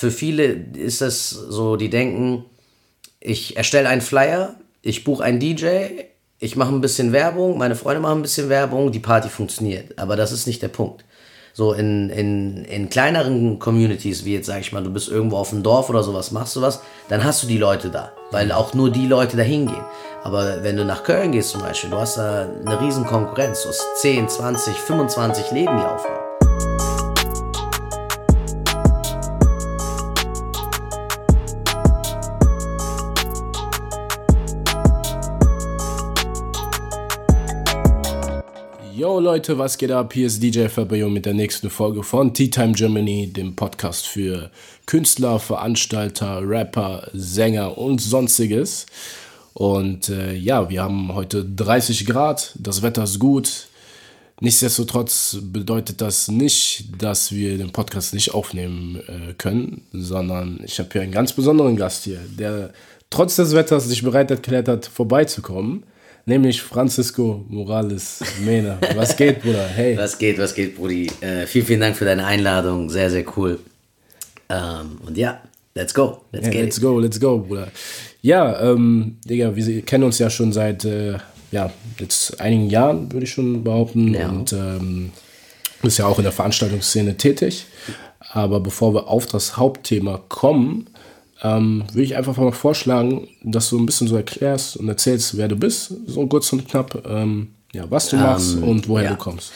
für viele ist das so, die denken, ich erstelle einen Flyer, ich buche einen DJ, ich mache ein bisschen Werbung, meine Freunde machen ein bisschen Werbung, die Party funktioniert. Aber das ist nicht der Punkt. So in, in, in kleineren Communities, wie jetzt sag ich mal, du bist irgendwo auf dem Dorf oder sowas, machst du was, dann hast du die Leute da, weil auch nur die Leute da hingehen. Aber wenn du nach Köln gehst zum Beispiel, du hast da eine riesen Konkurrenz, du hast 10, 20, 25 Läden, die aufhaben. Leute, was geht ab? Hier ist DJ Fabio mit der nächsten Folge von Tea Time Germany, dem Podcast für Künstler, Veranstalter, Rapper, Sänger und sonstiges. Und äh, ja, wir haben heute 30 Grad, das Wetter ist gut. Nichtsdestotrotz bedeutet das nicht, dass wir den Podcast nicht aufnehmen äh, können, sondern ich habe hier einen ganz besonderen Gast hier, der trotz des Wetters sich bereit erklärt hat, vorbeizukommen nämlich Francisco Morales Mena. Was geht, Bruder? Hey. Was geht, was geht, Brudi? Äh, vielen, vielen Dank für deine Einladung. Sehr, sehr cool. Ähm, und ja, let's go. Let's, yeah, let's go, let's go, Bruder. Ja, ähm, Digga, wir kennen uns ja schon seit äh, ja, jetzt einigen Jahren, würde ich schon behaupten. Ja. Und ähm, bist ja auch in der Veranstaltungsszene tätig. Aber bevor wir auf das Hauptthema kommen, ähm, würde ich einfach mal vorschlagen, dass du ein bisschen so erklärst und erzählst, wer du bist, so kurz und knapp, ähm, ja, was du machst ähm, und woher ja. du kommst.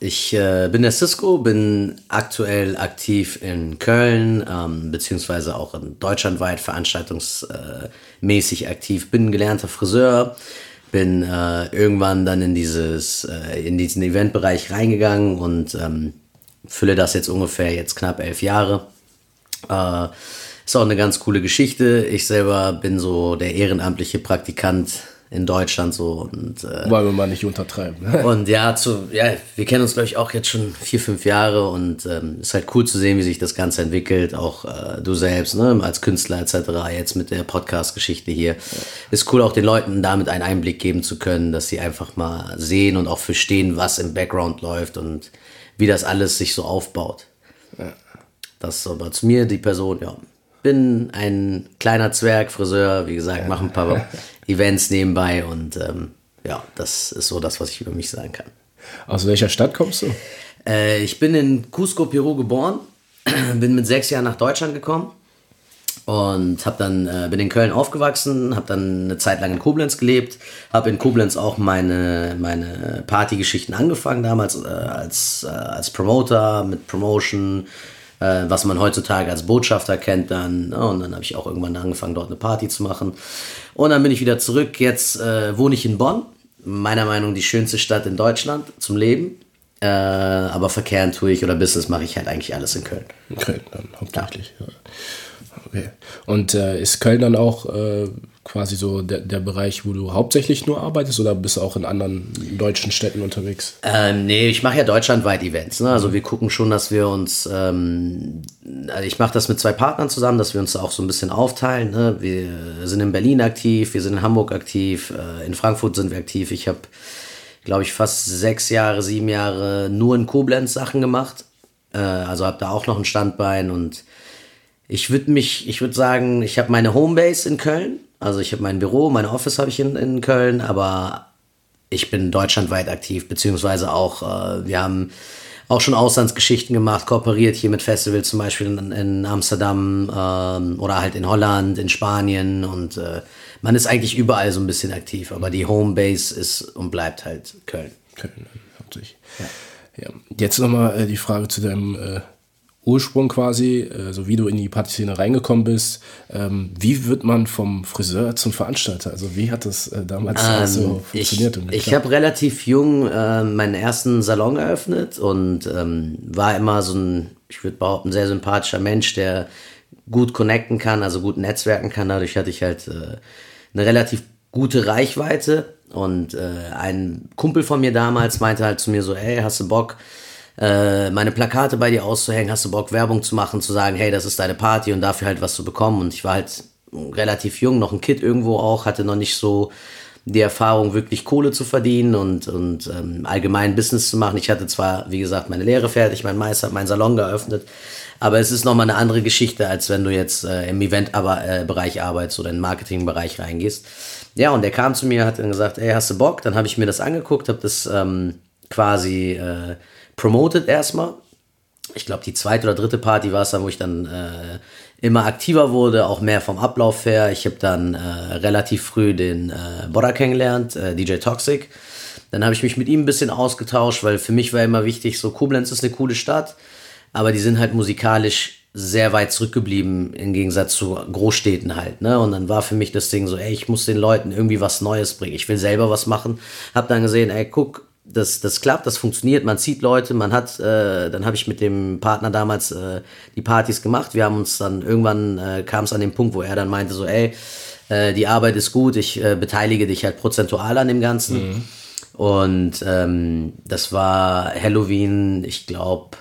Ich äh, bin der Cisco, bin aktuell aktiv in Köln, ähm, beziehungsweise auch in deutschlandweit veranstaltungsmäßig äh, aktiv. Bin gelernter Friseur, bin äh, irgendwann dann in dieses äh, in diesen Eventbereich reingegangen und ähm, fülle das jetzt ungefähr jetzt knapp elf Jahre. Ist auch eine ganz coole Geschichte. Ich selber bin so der ehrenamtliche Praktikant in Deutschland so und äh, weil wir mal nicht untertreiben. und ja, zu, ja, wir kennen uns glaube ich auch jetzt schon vier, fünf Jahre und ähm, ist halt cool zu sehen, wie sich das Ganze entwickelt. Auch äh, du selbst, ne, als Künstler etc. Jetzt mit der Podcast-Geschichte hier ist cool, auch den Leuten damit einen Einblick geben zu können, dass sie einfach mal sehen und auch verstehen, was im Background läuft und wie das alles sich so aufbaut. Ja. Das ist aber zu mir die Person, ja bin ein kleiner Zwerg, Friseur, wie gesagt, mache ein paar Events nebenbei und ähm, ja, das ist so das, was ich über mich sagen kann. Aus welcher Stadt kommst du? Äh, ich bin in Cusco, Peru geboren, bin mit sechs Jahren nach Deutschland gekommen und hab dann äh, bin in Köln aufgewachsen, habe dann eine Zeit lang in Koblenz gelebt, habe in Koblenz auch meine meine Partygeschichten angefangen damals äh, als äh, als Promoter mit Promotion äh, was man heutzutage als Botschafter kennt dann. Ne? Und dann habe ich auch irgendwann angefangen, dort eine Party zu machen. Und dann bin ich wieder zurück. Jetzt äh, wohne ich in Bonn. Meiner Meinung nach die schönste Stadt in Deutschland zum Leben. Äh, aber verkehren tue ich oder Business mache ich halt eigentlich alles in Köln. In Köln dann hauptsächlich. Ja. Okay. Und äh, ist Köln dann auch äh, quasi so der, der Bereich, wo du hauptsächlich nur arbeitest oder bist du auch in anderen deutschen Städten unterwegs? Ähm, nee, ich mache ja deutschlandweit Events. Ne? Also wir gucken schon, dass wir uns, ähm, also ich mache das mit zwei Partnern zusammen, dass wir uns auch so ein bisschen aufteilen. Ne? Wir sind in Berlin aktiv, wir sind in Hamburg aktiv, äh, in Frankfurt sind wir aktiv. Ich habe, glaube ich, fast sechs Jahre, sieben Jahre nur in Koblenz Sachen gemacht. Äh, also habe da auch noch ein Standbein und ich würde mich, ich würde sagen, ich habe meine Homebase in Köln also ich habe mein Büro, mein Office habe ich in, in Köln, aber ich bin deutschlandweit aktiv, beziehungsweise auch, äh, wir haben auch schon Auslandsgeschichten gemacht, kooperiert hier mit Festivals zum Beispiel in, in Amsterdam ähm, oder halt in Holland, in Spanien und äh, man ist eigentlich überall so ein bisschen aktiv, aber die Homebase ist und bleibt halt Köln. Köln, hauptsächlich. Ja. ja. Jetzt nochmal äh, die Frage zu deinem äh, Ursprung quasi, also wie du in die Partyszene reingekommen bist. Ähm, wie wird man vom Friseur zum Veranstalter? Also wie hat das äh, damals ähm, so funktioniert? Ich, ich habe relativ jung äh, meinen ersten Salon eröffnet und ähm, war immer so ein, ich würde behaupten, sehr sympathischer Mensch, der gut connecten kann, also gut netzwerken kann. Dadurch hatte ich halt äh, eine relativ gute Reichweite und äh, ein Kumpel von mir damals meinte halt zu mir so, hey, hast du Bock, äh, meine Plakate bei dir auszuhängen, hast du Bock, Werbung zu machen, zu sagen, hey, das ist deine Party und dafür halt was zu bekommen. Und ich war halt relativ jung, noch ein Kid irgendwo auch, hatte noch nicht so die Erfahrung, wirklich Kohle zu verdienen und, und ähm, allgemein Business zu machen. Ich hatte zwar, wie gesagt, meine Lehre fertig, mein Meister meinen Salon geöffnet, Aber es ist nochmal eine andere Geschichte, als wenn du jetzt äh, im Event-Bereich äh, arbeitest oder in den Marketing-Bereich reingehst. Ja, und der kam zu mir, hat dann gesagt, ey, hast du Bock? Dann habe ich mir das angeguckt, habe das ähm, quasi äh, promoted erstmal. Ich glaube, die zweite oder dritte Party war es dann, wo ich dann äh, immer aktiver wurde, auch mehr vom Ablauf her. Ich habe dann äh, relativ früh den äh, Bodder kennengelernt, äh, DJ Toxic. Dann habe ich mich mit ihm ein bisschen ausgetauscht, weil für mich war immer wichtig, so Koblenz ist eine coole Stadt, aber die sind halt musikalisch sehr weit zurückgeblieben im Gegensatz zu Großstädten halt, ne? Und dann war für mich das Ding so, ey, ich muss den Leuten irgendwie was Neues bringen. Ich will selber was machen. Hab dann gesehen, ey, guck, das, das klappt, das funktioniert, man zieht Leute, man hat, äh, dann habe ich mit dem Partner damals äh, die Partys gemacht. Wir haben uns dann irgendwann äh, kam es an den Punkt, wo er dann meinte so, ey, äh, die Arbeit ist gut, ich äh, beteilige dich halt prozentual an dem Ganzen. Mhm. Und ähm, das war Halloween, ich glaube,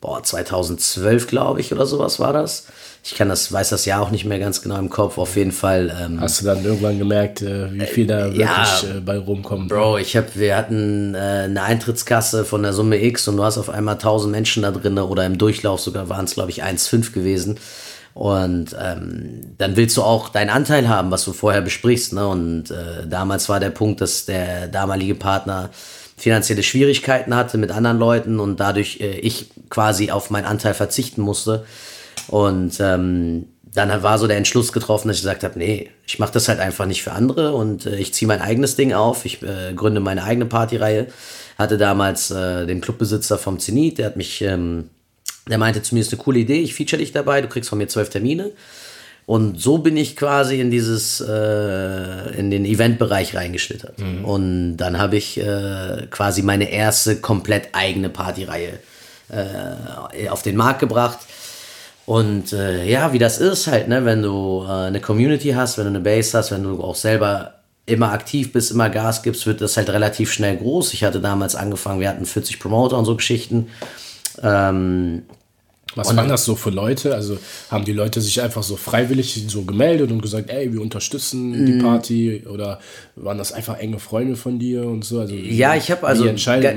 boah, 2012, glaube ich, oder sowas war das. Ich kann das, weiß das Jahr auch nicht mehr ganz genau im Kopf. Auf jeden Fall. Ähm, Hast du dann irgendwann gemerkt, äh, wie viel da wirklich ja, äh, bei rumkommt? Bro, ich hab, wir hatten äh, eine Eintrittskasse von der Summe X und du hast auf einmal 1000 Menschen da drin oder im Durchlauf sogar waren es, glaube ich, 1,5 gewesen. Und ähm, dann willst du auch deinen Anteil haben, was du vorher besprichst. Ne? Und äh, damals war der Punkt, dass der damalige Partner finanzielle Schwierigkeiten hatte mit anderen Leuten und dadurch äh, ich quasi auf meinen Anteil verzichten musste. Und ähm, dann war so der Entschluss getroffen, dass ich gesagt habe, nee, ich mache das halt einfach nicht für andere und äh, ich ziehe mein eigenes Ding auf, ich äh, gründe meine eigene Partyreihe. Hatte damals äh, den Clubbesitzer vom Zenit, der hat mich, ähm, der meinte zu mir, ist eine coole Idee, ich feature dich dabei, du kriegst von mir zwölf Termine. Und so bin ich quasi in dieses, äh, in den Eventbereich reingeschlittert. Mhm. Und dann habe ich äh, quasi meine erste komplett eigene Partyreihe äh, auf den Markt gebracht. Und äh, ja, wie das ist halt, ne, wenn du äh, eine Community hast, wenn du eine Base hast, wenn du auch selber immer aktiv bist, immer Gas gibst, wird das halt relativ schnell groß. Ich hatte damals angefangen, wir hatten 40 Promoter und so Geschichten. Ähm, was und waren das so für Leute? Also haben die Leute sich einfach so freiwillig so gemeldet und gesagt, ey, wir unterstützen die mm. Party? Oder waren das einfach enge Freunde von dir und so? Also, ja, ich habe also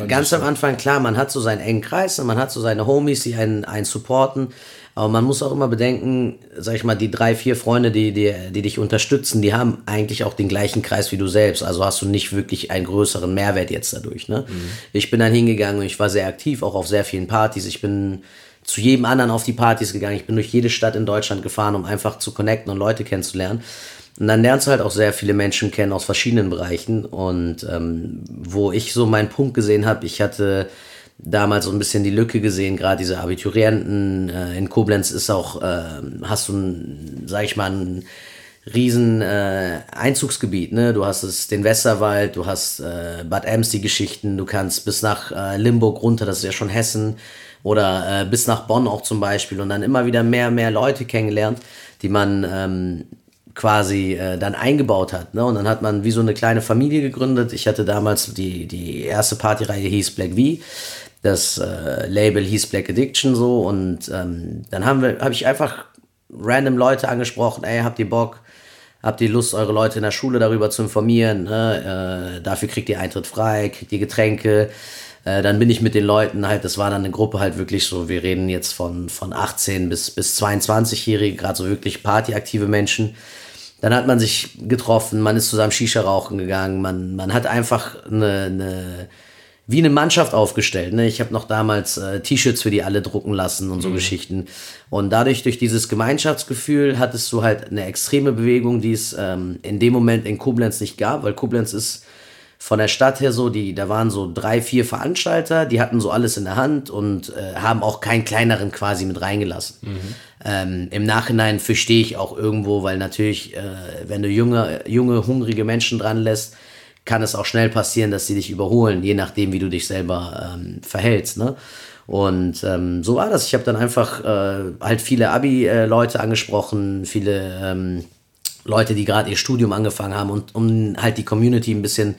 ganz am Anfang, klar, man hat so seinen engen Kreis und man hat so seine Homies, die einen, einen supporten. Aber man muss auch immer bedenken, sag ich mal, die drei, vier Freunde, die, die, die dich unterstützen, die haben eigentlich auch den gleichen Kreis wie du selbst. Also hast du nicht wirklich einen größeren Mehrwert jetzt dadurch. Ne? Mhm. Ich bin dann hingegangen und ich war sehr aktiv, auch auf sehr vielen Partys. Ich bin zu jedem anderen auf die Partys gegangen. Ich bin durch jede Stadt in Deutschland gefahren, um einfach zu connecten und Leute kennenzulernen. Und dann lernst du halt auch sehr viele Menschen kennen aus verschiedenen Bereichen. Und ähm, wo ich so meinen Punkt gesehen habe, ich hatte damals so ein bisschen die Lücke gesehen, gerade diese Abiturienten. Äh, in Koblenz ist auch, äh, hast du, ein, sag ich mal, ein riesen äh, Einzugsgebiet. Ne? Du hast es den Westerwald, du hast äh, Bad Ems die Geschichten, du kannst bis nach äh, Limburg runter, das ist ja schon Hessen oder äh, bis nach Bonn auch zum Beispiel und dann immer wieder mehr, mehr Leute kennengelernt, die man ähm, quasi äh, dann eingebaut hat. Ne? Und dann hat man wie so eine kleine Familie gegründet. Ich hatte damals die, die erste Partyreihe hieß Black V. Das äh, Label hieß Black Addiction so und ähm, dann haben wir, habe ich einfach random Leute angesprochen, ey, habt ihr Bock, habt ihr Lust, eure Leute in der Schule darüber zu informieren, ne? äh, dafür kriegt ihr Eintritt frei, kriegt ihr Getränke, äh, dann bin ich mit den Leuten halt, das war dann eine Gruppe halt wirklich so, wir reden jetzt von, von 18 bis, bis 22-Jährige, gerade so wirklich partyaktive Menschen. Dann hat man sich getroffen, man ist zusammen Shisha rauchen gegangen, man, man hat einfach eine, eine wie eine Mannschaft aufgestellt. Ne? Ich habe noch damals äh, T-Shirts für die alle drucken lassen und so mhm. Geschichten. Und dadurch, durch dieses Gemeinschaftsgefühl, hattest du halt eine extreme Bewegung, die es ähm, in dem Moment in Koblenz nicht gab, weil Koblenz ist von der Stadt her so, die, da waren so drei, vier Veranstalter, die hatten so alles in der Hand und äh, haben auch keinen kleineren quasi mit reingelassen. Mhm. Ähm, Im Nachhinein verstehe ich auch irgendwo, weil natürlich, äh, wenn du junge, junge, hungrige Menschen dran lässt, kann es auch schnell passieren, dass sie dich überholen, je nachdem, wie du dich selber ähm, verhältst. Ne? Und ähm, so war das. Ich habe dann einfach äh, halt viele Abi-Leute angesprochen, viele ähm, Leute, die gerade ihr Studium angefangen haben und um halt die Community ein bisschen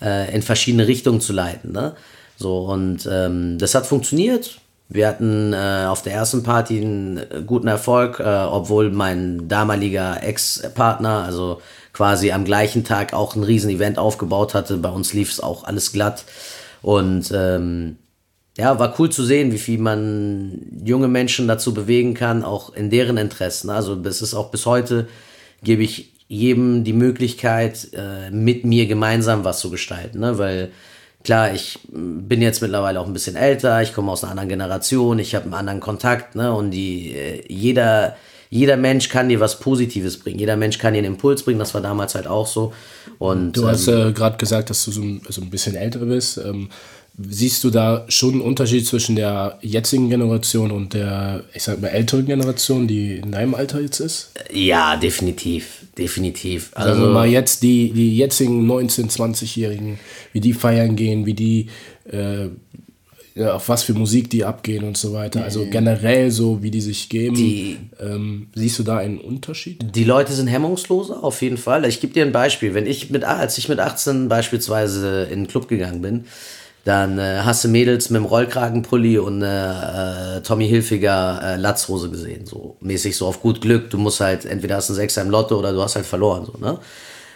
äh, in verschiedene Richtungen zu leiten. Ne? So, und ähm, das hat funktioniert. Wir hatten äh, auf der ersten Party einen guten Erfolg, äh, obwohl mein damaliger Ex-Partner, also quasi am gleichen Tag auch ein riesen Event aufgebaut hatte. Bei uns lief es auch alles glatt. Und ähm, ja, war cool zu sehen, wie viel man junge Menschen dazu bewegen kann, auch in deren Interessen. Also es ist auch bis heute, gebe ich jedem die Möglichkeit, äh, mit mir gemeinsam was zu gestalten, ne? weil klar, ich bin jetzt mittlerweile auch ein bisschen älter, ich komme aus einer anderen Generation, ich habe einen anderen Kontakt, ne? Und die, äh, jeder, jeder Mensch kann dir was Positives bringen. Jeder Mensch kann dir einen Impuls bringen. Das war damals halt auch so. Und, du hast ähm, äh, gerade gesagt, dass du so ein, so ein bisschen älter bist. Ähm, Siehst du da schon einen Unterschied zwischen der jetzigen Generation und der, ich sag mal, älteren Generation, die in deinem Alter jetzt ist? Ja, definitiv. Definitiv. Also, Sagen wir mal jetzt die, die jetzigen 19-, 20-Jährigen, wie die feiern gehen, wie die, äh, ja, auf was für Musik die abgehen und so weiter. Also generell so, wie die sich geben. Die, ähm, siehst du da einen Unterschied? Die Leute sind hemmungsloser, auf jeden Fall. Ich gebe dir ein Beispiel. Wenn ich mit, als ich mit 18 beispielsweise in den Club gegangen bin, dann äh, hast du Mädels mit dem Rollkragenpulli und äh, äh, Tommy Hilfiger äh, Latzhose gesehen. So mäßig so auf gut Glück. Du musst halt, entweder hast du einen Sechser im Lotto oder du hast halt verloren. So, ne?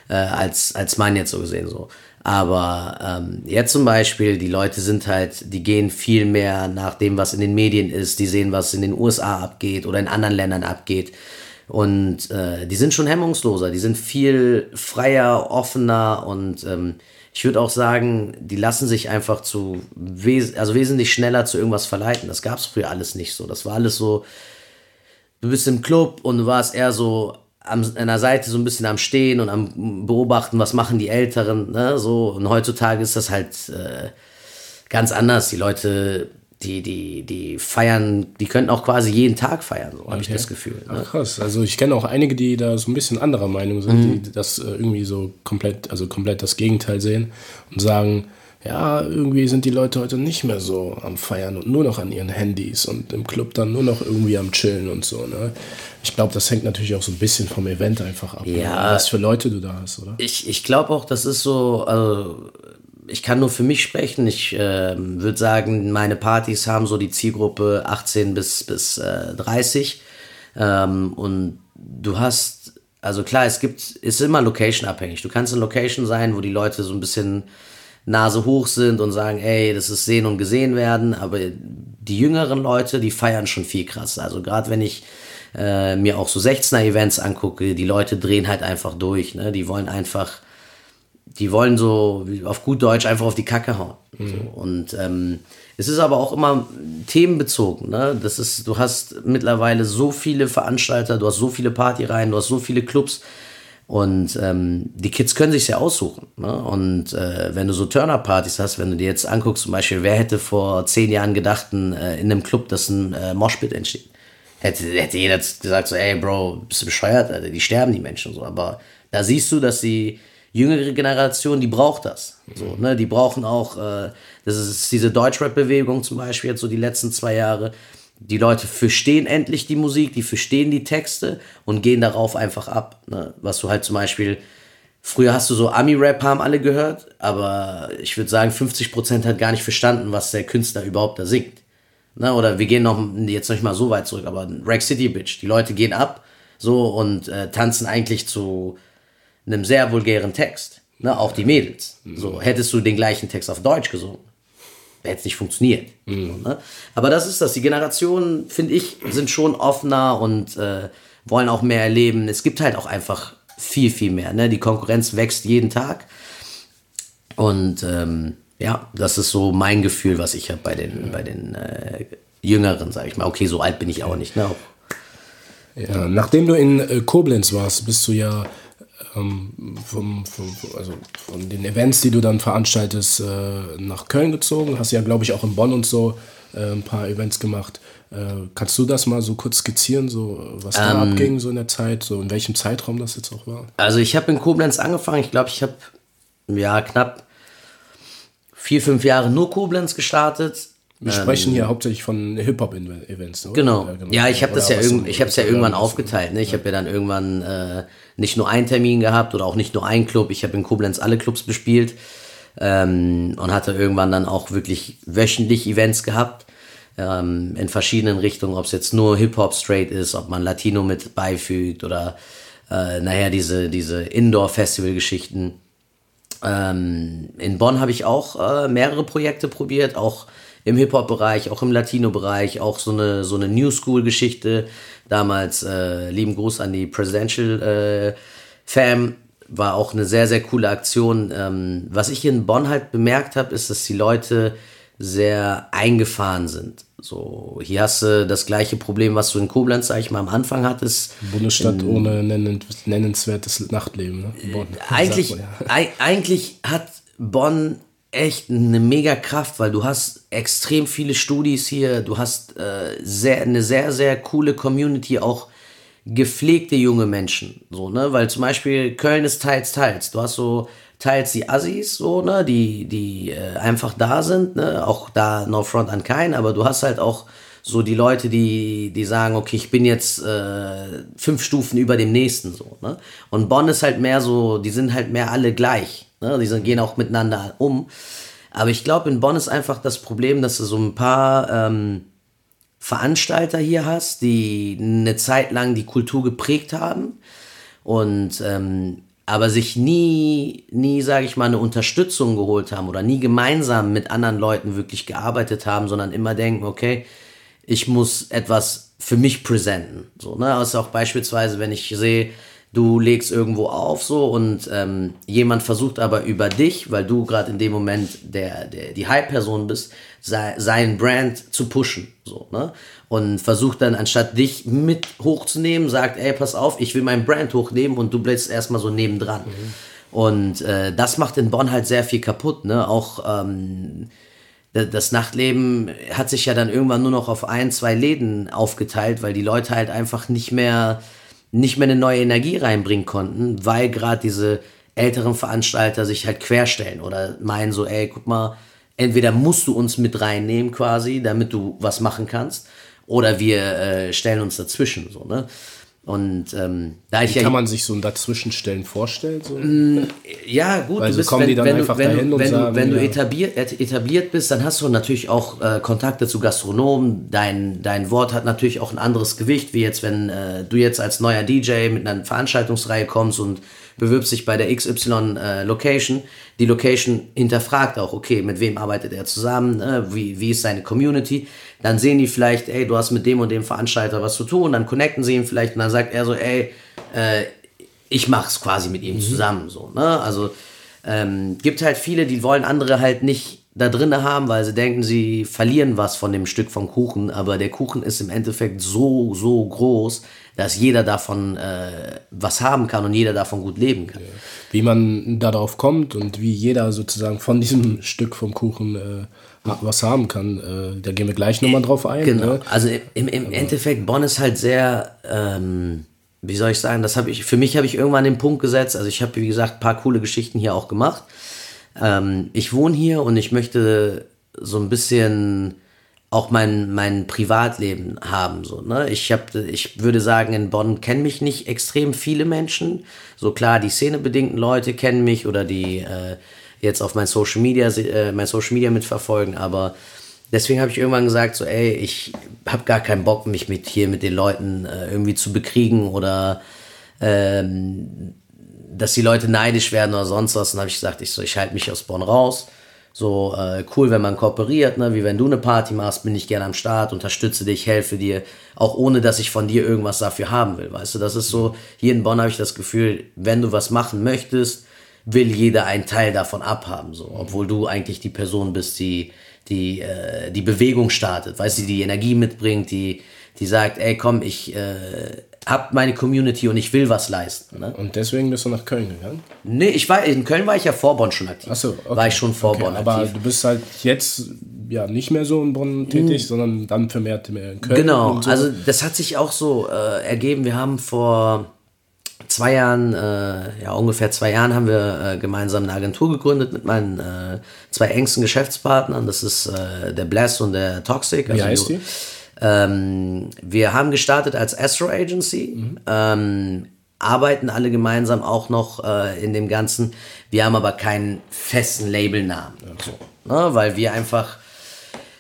Äh, als, als Mann jetzt so gesehen. so. Aber ähm, jetzt zum Beispiel, die Leute sind halt, die gehen viel mehr nach dem, was in den Medien ist. Die sehen, was in den USA abgeht oder in anderen Ländern abgeht. Und äh, die sind schon hemmungsloser, die sind viel freier, offener und ähm, ich würde auch sagen, die lassen sich einfach zu, wes also wesentlich schneller zu irgendwas verleiten. Das gab es früher alles nicht so. Das war alles so, du bist im Club und du warst eher so am, an der Seite so ein bisschen am Stehen und am Beobachten, was machen die Älteren, ne, so. Und heutzutage ist das halt äh, ganz anders. Die Leute die, die, die feiern, die könnten auch quasi jeden Tag feiern, so okay. habe ich das Gefühl. Ne? Ach, krass. Also ich kenne auch einige, die da so ein bisschen anderer Meinung sind, mhm. die das äh, irgendwie so komplett, also komplett das Gegenteil sehen und sagen, ja, irgendwie sind die Leute heute nicht mehr so am Feiern und nur noch an ihren Handys und im Club dann nur noch irgendwie am Chillen und so. Ne? Ich glaube, das hängt natürlich auch so ein bisschen vom Event einfach ab, ne? ja, was für Leute du da hast, oder? Ich, ich glaube auch, das ist so, also ich kann nur für mich sprechen. Ich äh, würde sagen, meine Partys haben so die Zielgruppe 18 bis, bis äh, 30. Ähm, und du hast, also klar, es gibt, ist immer Location abhängig. Du kannst in Location sein, wo die Leute so ein bisschen Nase hoch sind und sagen, ey, das ist sehen und gesehen werden. Aber die jüngeren Leute, die feiern schon viel krasser. Also gerade wenn ich äh, mir auch so 16er Events angucke, die Leute drehen halt einfach durch. Ne? Die wollen einfach die wollen so auf gut Deutsch einfach auf die Kacke hauen. Mhm. So. Und ähm, es ist aber auch immer themenbezogen. Ne? Das ist, du hast mittlerweile so viele Veranstalter, du hast so viele Partyreihen, du hast so viele Clubs. Und ähm, die Kids können sich ja aussuchen. Ne? Und äh, wenn du so Turner-Partys hast, wenn du dir jetzt anguckst, zum Beispiel, wer hätte vor zehn Jahren gedacht, äh, in einem Club, dass ein äh, Moshpit entsteht? Hätte, hätte jeder gesagt, so, ey, Bro, bist du bescheuert? Alter? Die sterben, die Menschen. so. Aber da siehst du, dass sie jüngere Generation, die braucht das. So, ne? Die brauchen auch, äh, das ist diese Deutschrap-Bewegung zum Beispiel jetzt so die letzten zwei Jahre. Die Leute verstehen endlich die Musik, die verstehen die Texte und gehen darauf einfach ab. Ne? Was du halt zum Beispiel, früher hast du so Ami-Rap haben alle gehört, aber ich würde sagen, 50% hat gar nicht verstanden, was der Künstler überhaupt da singt. Ne? Oder wir gehen noch jetzt nicht mal so weit zurück, aber Rack City Bitch, die Leute gehen ab so und äh, tanzen eigentlich zu einem sehr vulgären Text. Ne, auch die Mädels. So, hättest du den gleichen Text auf Deutsch gesungen, hätte es nicht funktioniert. Mhm. Ne? Aber das ist das. Die Generationen, finde ich, sind schon offener und äh, wollen auch mehr erleben. Es gibt halt auch einfach viel, viel mehr. Ne? Die Konkurrenz wächst jeden Tag. Und ähm, ja, das ist so mein Gefühl, was ich habe bei den, bei den äh, Jüngeren, sage ich mal. Okay, so alt bin ich auch nicht. Ne? Ja, nachdem du in äh, Koblenz warst, bist du ja ähm, vom, vom, also von den Events, die du dann veranstaltest, äh, nach Köln gezogen. Hast ja, glaube ich, auch in Bonn und so äh, ein paar Events gemacht. Äh, kannst du das mal so kurz skizzieren, so was da ähm, abging so in der Zeit, so in welchem Zeitraum das jetzt auch war? Also ich habe in Koblenz angefangen. Ich glaube, ich habe ja knapp vier, fünf Jahre nur Koblenz gestartet. Wir sprechen hier ähm, hauptsächlich von Hip-Hop-Events, oder? Genau. Ja, genau. Ja, ich habe das ja, irgend, ich hab's ja irgendwann aufgeteilt. Ne? Ich ja. habe ja dann irgendwann äh, nicht nur einen Termin gehabt oder auch nicht nur einen Club. Ich habe in Koblenz alle Clubs bespielt ähm, und hatte irgendwann dann auch wirklich wöchentlich Events gehabt ähm, in verschiedenen Richtungen, ob es jetzt nur Hip-Hop straight ist, ob man Latino mit beifügt oder äh, nachher diese, diese Indoor-Festival-Geschichten. Ähm, in Bonn habe ich auch äh, mehrere Projekte probiert, auch im Hip-Hop-Bereich, auch im Latino-Bereich, auch so eine, so eine New School-Geschichte. Damals, äh, lieben Gruß an die Presidential äh, Fam, war auch eine sehr, sehr coole Aktion. Ähm, was ich in Bonn halt bemerkt habe, ist, dass die Leute sehr eingefahren sind. So, hier hast du das gleiche Problem, was du in Koblenz, sag ich mal, am Anfang hattest. Bundesstadt in, ohne nennenswertes Nachtleben. Ne? Bonn, eigentlich, ja. eigentlich hat Bonn echt eine mega Kraft, weil du hast extrem viele Studis hier, du hast äh, sehr, eine sehr, sehr coole Community, auch gepflegte junge Menschen. So, ne? Weil zum Beispiel Köln ist teils, teils. Du hast so teils die Assis, so, ne, die, die äh, einfach da sind, ne, auch da no front an keinen, aber du hast halt auch so die Leute, die, die sagen, okay, ich bin jetzt äh, fünf Stufen über dem nächsten, so, ne. Und Bonn ist halt mehr so, die sind halt mehr alle gleich, ne, die sind, gehen auch miteinander um. Aber ich glaube, in Bonn ist einfach das Problem, dass du so ein paar ähm, Veranstalter hier hast, die eine Zeit lang die Kultur geprägt haben und ähm, aber sich nie, nie, sage ich mal, eine Unterstützung geholt haben oder nie gemeinsam mit anderen Leuten wirklich gearbeitet haben, sondern immer denken, okay, ich muss etwas für mich präsenten. So, ne? Also auch beispielsweise, wenn ich sehe, du legst irgendwo auf so und ähm, jemand versucht aber über dich, weil du gerade in dem Moment der, der die Hype-Person bist, sei, sein Brand zu pushen. So, ne? Und versucht dann, anstatt dich mit hochzunehmen, sagt, ey, pass auf, ich will mein Brand hochnehmen und du bleibst erstmal so nebendran. Mhm. Und äh, das macht in Bonn halt sehr viel kaputt, ne? Auch ähm, das Nachtleben hat sich ja dann irgendwann nur noch auf ein, zwei Läden aufgeteilt, weil die Leute halt einfach nicht mehr nicht mehr eine neue Energie reinbringen konnten, weil gerade diese älteren Veranstalter sich halt querstellen oder meinen so, ey, guck mal, entweder musst du uns mit reinnehmen quasi, damit du was machen kannst, oder wir äh, stellen uns dazwischen, so, ne? Und ähm, da ich Wie ja, kann man sich so ein Dazwischenstellen vorstellen? So? Mm, ja, gut, Weil du bist, kommen wenn, die dann wenn, einfach wenn, dahin wenn, und sagen, wenn ja. du etabliert, etabliert bist, dann hast du natürlich auch äh, Kontakte zu Gastronomen. Dein, dein Wort hat natürlich auch ein anderes Gewicht, wie jetzt, wenn äh, du jetzt als neuer DJ mit einer Veranstaltungsreihe kommst und bewirbst dich bei der XY äh, Location. Die Location hinterfragt auch, okay, mit wem arbeitet er zusammen, ne? wie, wie ist seine Community. Dann sehen die vielleicht, ey, du hast mit dem und dem Veranstalter was zu tun, dann connecten sie ihn vielleicht und dann sagt er so, ey, äh, ich mach's quasi mit ihm mhm. zusammen, so, ne? Also, ähm, gibt halt viele, die wollen andere halt nicht da drinne haben, weil sie denken, sie verlieren was von dem Stück vom Kuchen, aber der Kuchen ist im Endeffekt so, so groß, dass jeder davon äh, was haben kann und jeder davon gut leben kann. Wie man darauf kommt und wie jeder sozusagen von diesem Stück vom Kuchen äh, was haben kann, äh, da gehen wir gleich nochmal drauf ein. Genau, ne? also im, im Endeffekt, Bonn ist halt sehr, ähm, wie soll ich sagen, das habe ich, für mich habe ich irgendwann den Punkt gesetzt, also ich habe, wie gesagt, ein paar coole Geschichten hier auch gemacht. Ähm, ich wohne hier und ich möchte so ein bisschen auch mein, mein Privatleben haben. So, ne? ich, hab, ich würde sagen, in Bonn kennen mich nicht extrem viele Menschen. So klar, die szenebedingten Leute kennen mich oder die äh, jetzt auf mein Social Media, äh, mein Social Media mitverfolgen, aber deswegen habe ich irgendwann gesagt, so, ey, ich habe gar keinen Bock, mich mit hier mit den Leuten äh, irgendwie zu bekriegen oder ähm, dass die Leute neidisch werden oder sonst was. Und habe ich gesagt, ich so, ich halte mich aus Bonn raus so äh, cool, wenn man kooperiert, ne? wie wenn du eine Party machst, bin ich gerne am Start, unterstütze dich, helfe dir, auch ohne dass ich von dir irgendwas dafür haben will. Weißt du, das ist so, hier in Bonn habe ich das Gefühl, wenn du was machen möchtest, will jeder einen Teil davon abhaben, so, obwohl du eigentlich die Person bist, die die, äh, die Bewegung startet, weißt du, die Energie mitbringt, die, die sagt, ey komm, ich äh, hab meine Community und ich will was leisten. Ne? Und deswegen bist du nach Köln gegangen? Nee, ich war, in Köln war ich ja vor Bonn schon aktiv. Achso, okay. War ich schon vor okay, Bonn aber aktiv. Aber du bist halt jetzt ja nicht mehr so in Bonn tätig, mhm. sondern dann vermehrt mehr in Köln. Genau, so. also das hat sich auch so äh, ergeben. Wir haben vor zwei Jahren, äh, ja ungefähr zwei Jahren, haben wir äh, gemeinsam eine Agentur gegründet mit meinen äh, zwei engsten Geschäftspartnern. Das ist äh, der Bless und der Toxic. Wie also heißt die? Ähm, wir haben gestartet als Astro Agency, mhm. ähm, arbeiten alle gemeinsam auch noch äh, in dem Ganzen. Wir haben aber keinen festen Labelnamen, okay. so, ne? weil wir einfach,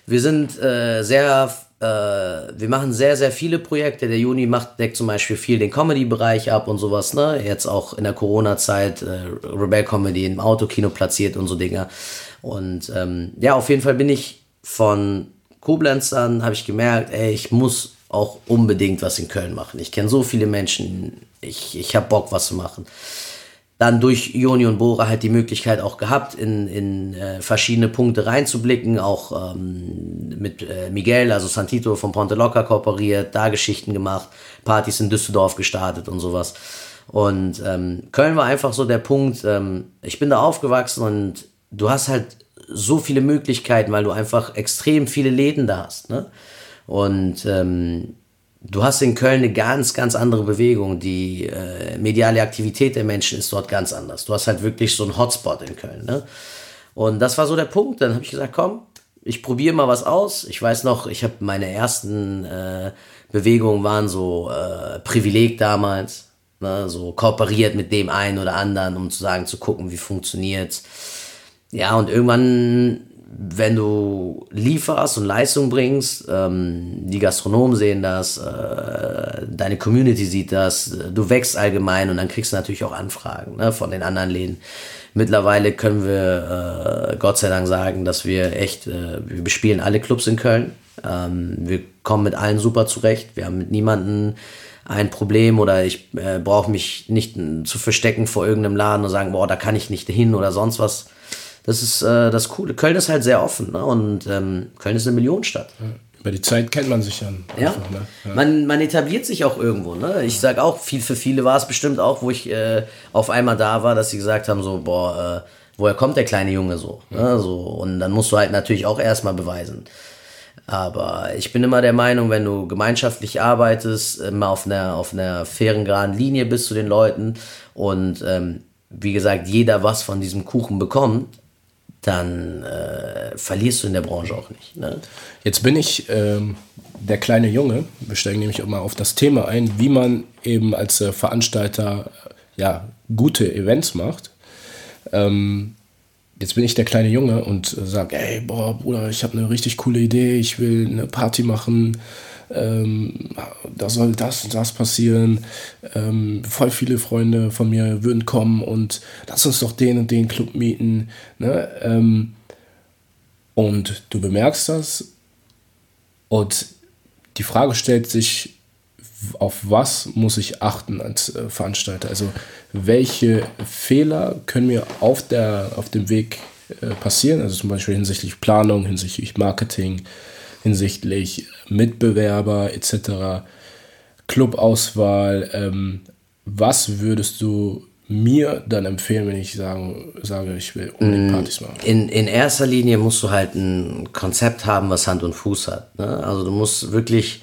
wir sind äh, sehr, äh, wir machen sehr, sehr viele Projekte. Der Juni macht, deckt zum Beispiel viel den Comedy-Bereich ab und sowas. Ne? Jetzt auch in der Corona-Zeit äh, Rebel Comedy im Autokino platziert und so Dinger. Und ähm, ja, auf jeden Fall bin ich von Koblenz dann habe ich gemerkt, ey, ich muss auch unbedingt was in Köln machen. Ich kenne so viele Menschen, ich, ich habe Bock, was zu machen. Dann durch Joni und Bora halt die Möglichkeit auch gehabt, in, in äh, verschiedene Punkte reinzublicken, auch ähm, mit äh, Miguel, also Santito von Ponte Loca kooperiert, da Geschichten gemacht, Partys in Düsseldorf gestartet und sowas. Und ähm, Köln war einfach so der Punkt, ähm, ich bin da aufgewachsen und du hast halt so viele Möglichkeiten, weil du einfach extrem viele Läden da hast. Ne? Und ähm, du hast in Köln eine ganz, ganz andere Bewegung. Die äh, mediale Aktivität der Menschen ist dort ganz anders. Du hast halt wirklich so einen Hotspot in Köln. Ne? Und das war so der Punkt. Dann habe ich gesagt, komm, ich probiere mal was aus. Ich weiß noch, ich habe meine ersten äh, Bewegungen waren so äh, Privileg damals. Ne? So kooperiert mit dem einen oder anderen, um zu sagen, zu gucken, wie funktioniert's. Ja, und irgendwann wenn du lieferst und Leistung bringst, ähm, die Gastronomen sehen das, äh, deine Community sieht das, du wächst allgemein und dann kriegst du natürlich auch Anfragen ne, von den anderen Läden. Mittlerweile können wir äh, Gott sei Dank sagen, dass wir echt, äh, wir bespielen alle Clubs in Köln. Ähm, wir kommen mit allen super zurecht. Wir haben mit niemandem ein Problem oder ich äh, brauche mich nicht zu verstecken vor irgendeinem Laden und sagen, boah, da kann ich nicht hin oder sonst was das ist äh, das Coole. Köln ist halt sehr offen ne? und ähm, Köln ist eine Millionenstadt. Ja. Über die Zeit kennt man sich dann. Ja. Einfach, ne? ja. Man, man etabliert sich auch irgendwo. Ne? Ich sag auch, viel für viele war es bestimmt auch, wo ich äh, auf einmal da war, dass sie gesagt haben, so, boah, äh, woher kommt der kleine Junge so? Ne? Ja. Ne? so? Und dann musst du halt natürlich auch erstmal beweisen. Aber ich bin immer der Meinung, wenn du gemeinschaftlich arbeitest, immer auf einer, auf einer fairen, geraden Linie bist zu den Leuten und ähm, wie gesagt, jeder was von diesem Kuchen bekommt, dann äh, verlierst du in der Branche auch nicht. Ne? Jetzt bin ich ähm, der kleine Junge. Wir steigen nämlich mal auf das Thema ein, wie man eben als äh, Veranstalter ja, gute Events macht. Ähm, jetzt bin ich der kleine Junge und äh, sage, ey, boah, Bruder, ich habe eine richtig coole Idee, ich will eine Party machen ähm, da soll das und das passieren. Ähm, voll viele Freunde von mir würden kommen und lass uns doch den und den Club mieten. Ne? Ähm, und du bemerkst das und die Frage stellt sich, auf was muss ich achten als äh, Veranstalter? Also welche Fehler können mir auf, der, auf dem Weg äh, passieren? Also zum Beispiel hinsichtlich Planung, hinsichtlich Marketing, hinsichtlich Mitbewerber etc., Clubauswahl. Ähm, was würdest du mir dann empfehlen, wenn ich sagen, sage, ich will unbedingt mm, Partys machen? In, in erster Linie musst du halt ein Konzept haben, was Hand und Fuß hat. Ne? Also du musst wirklich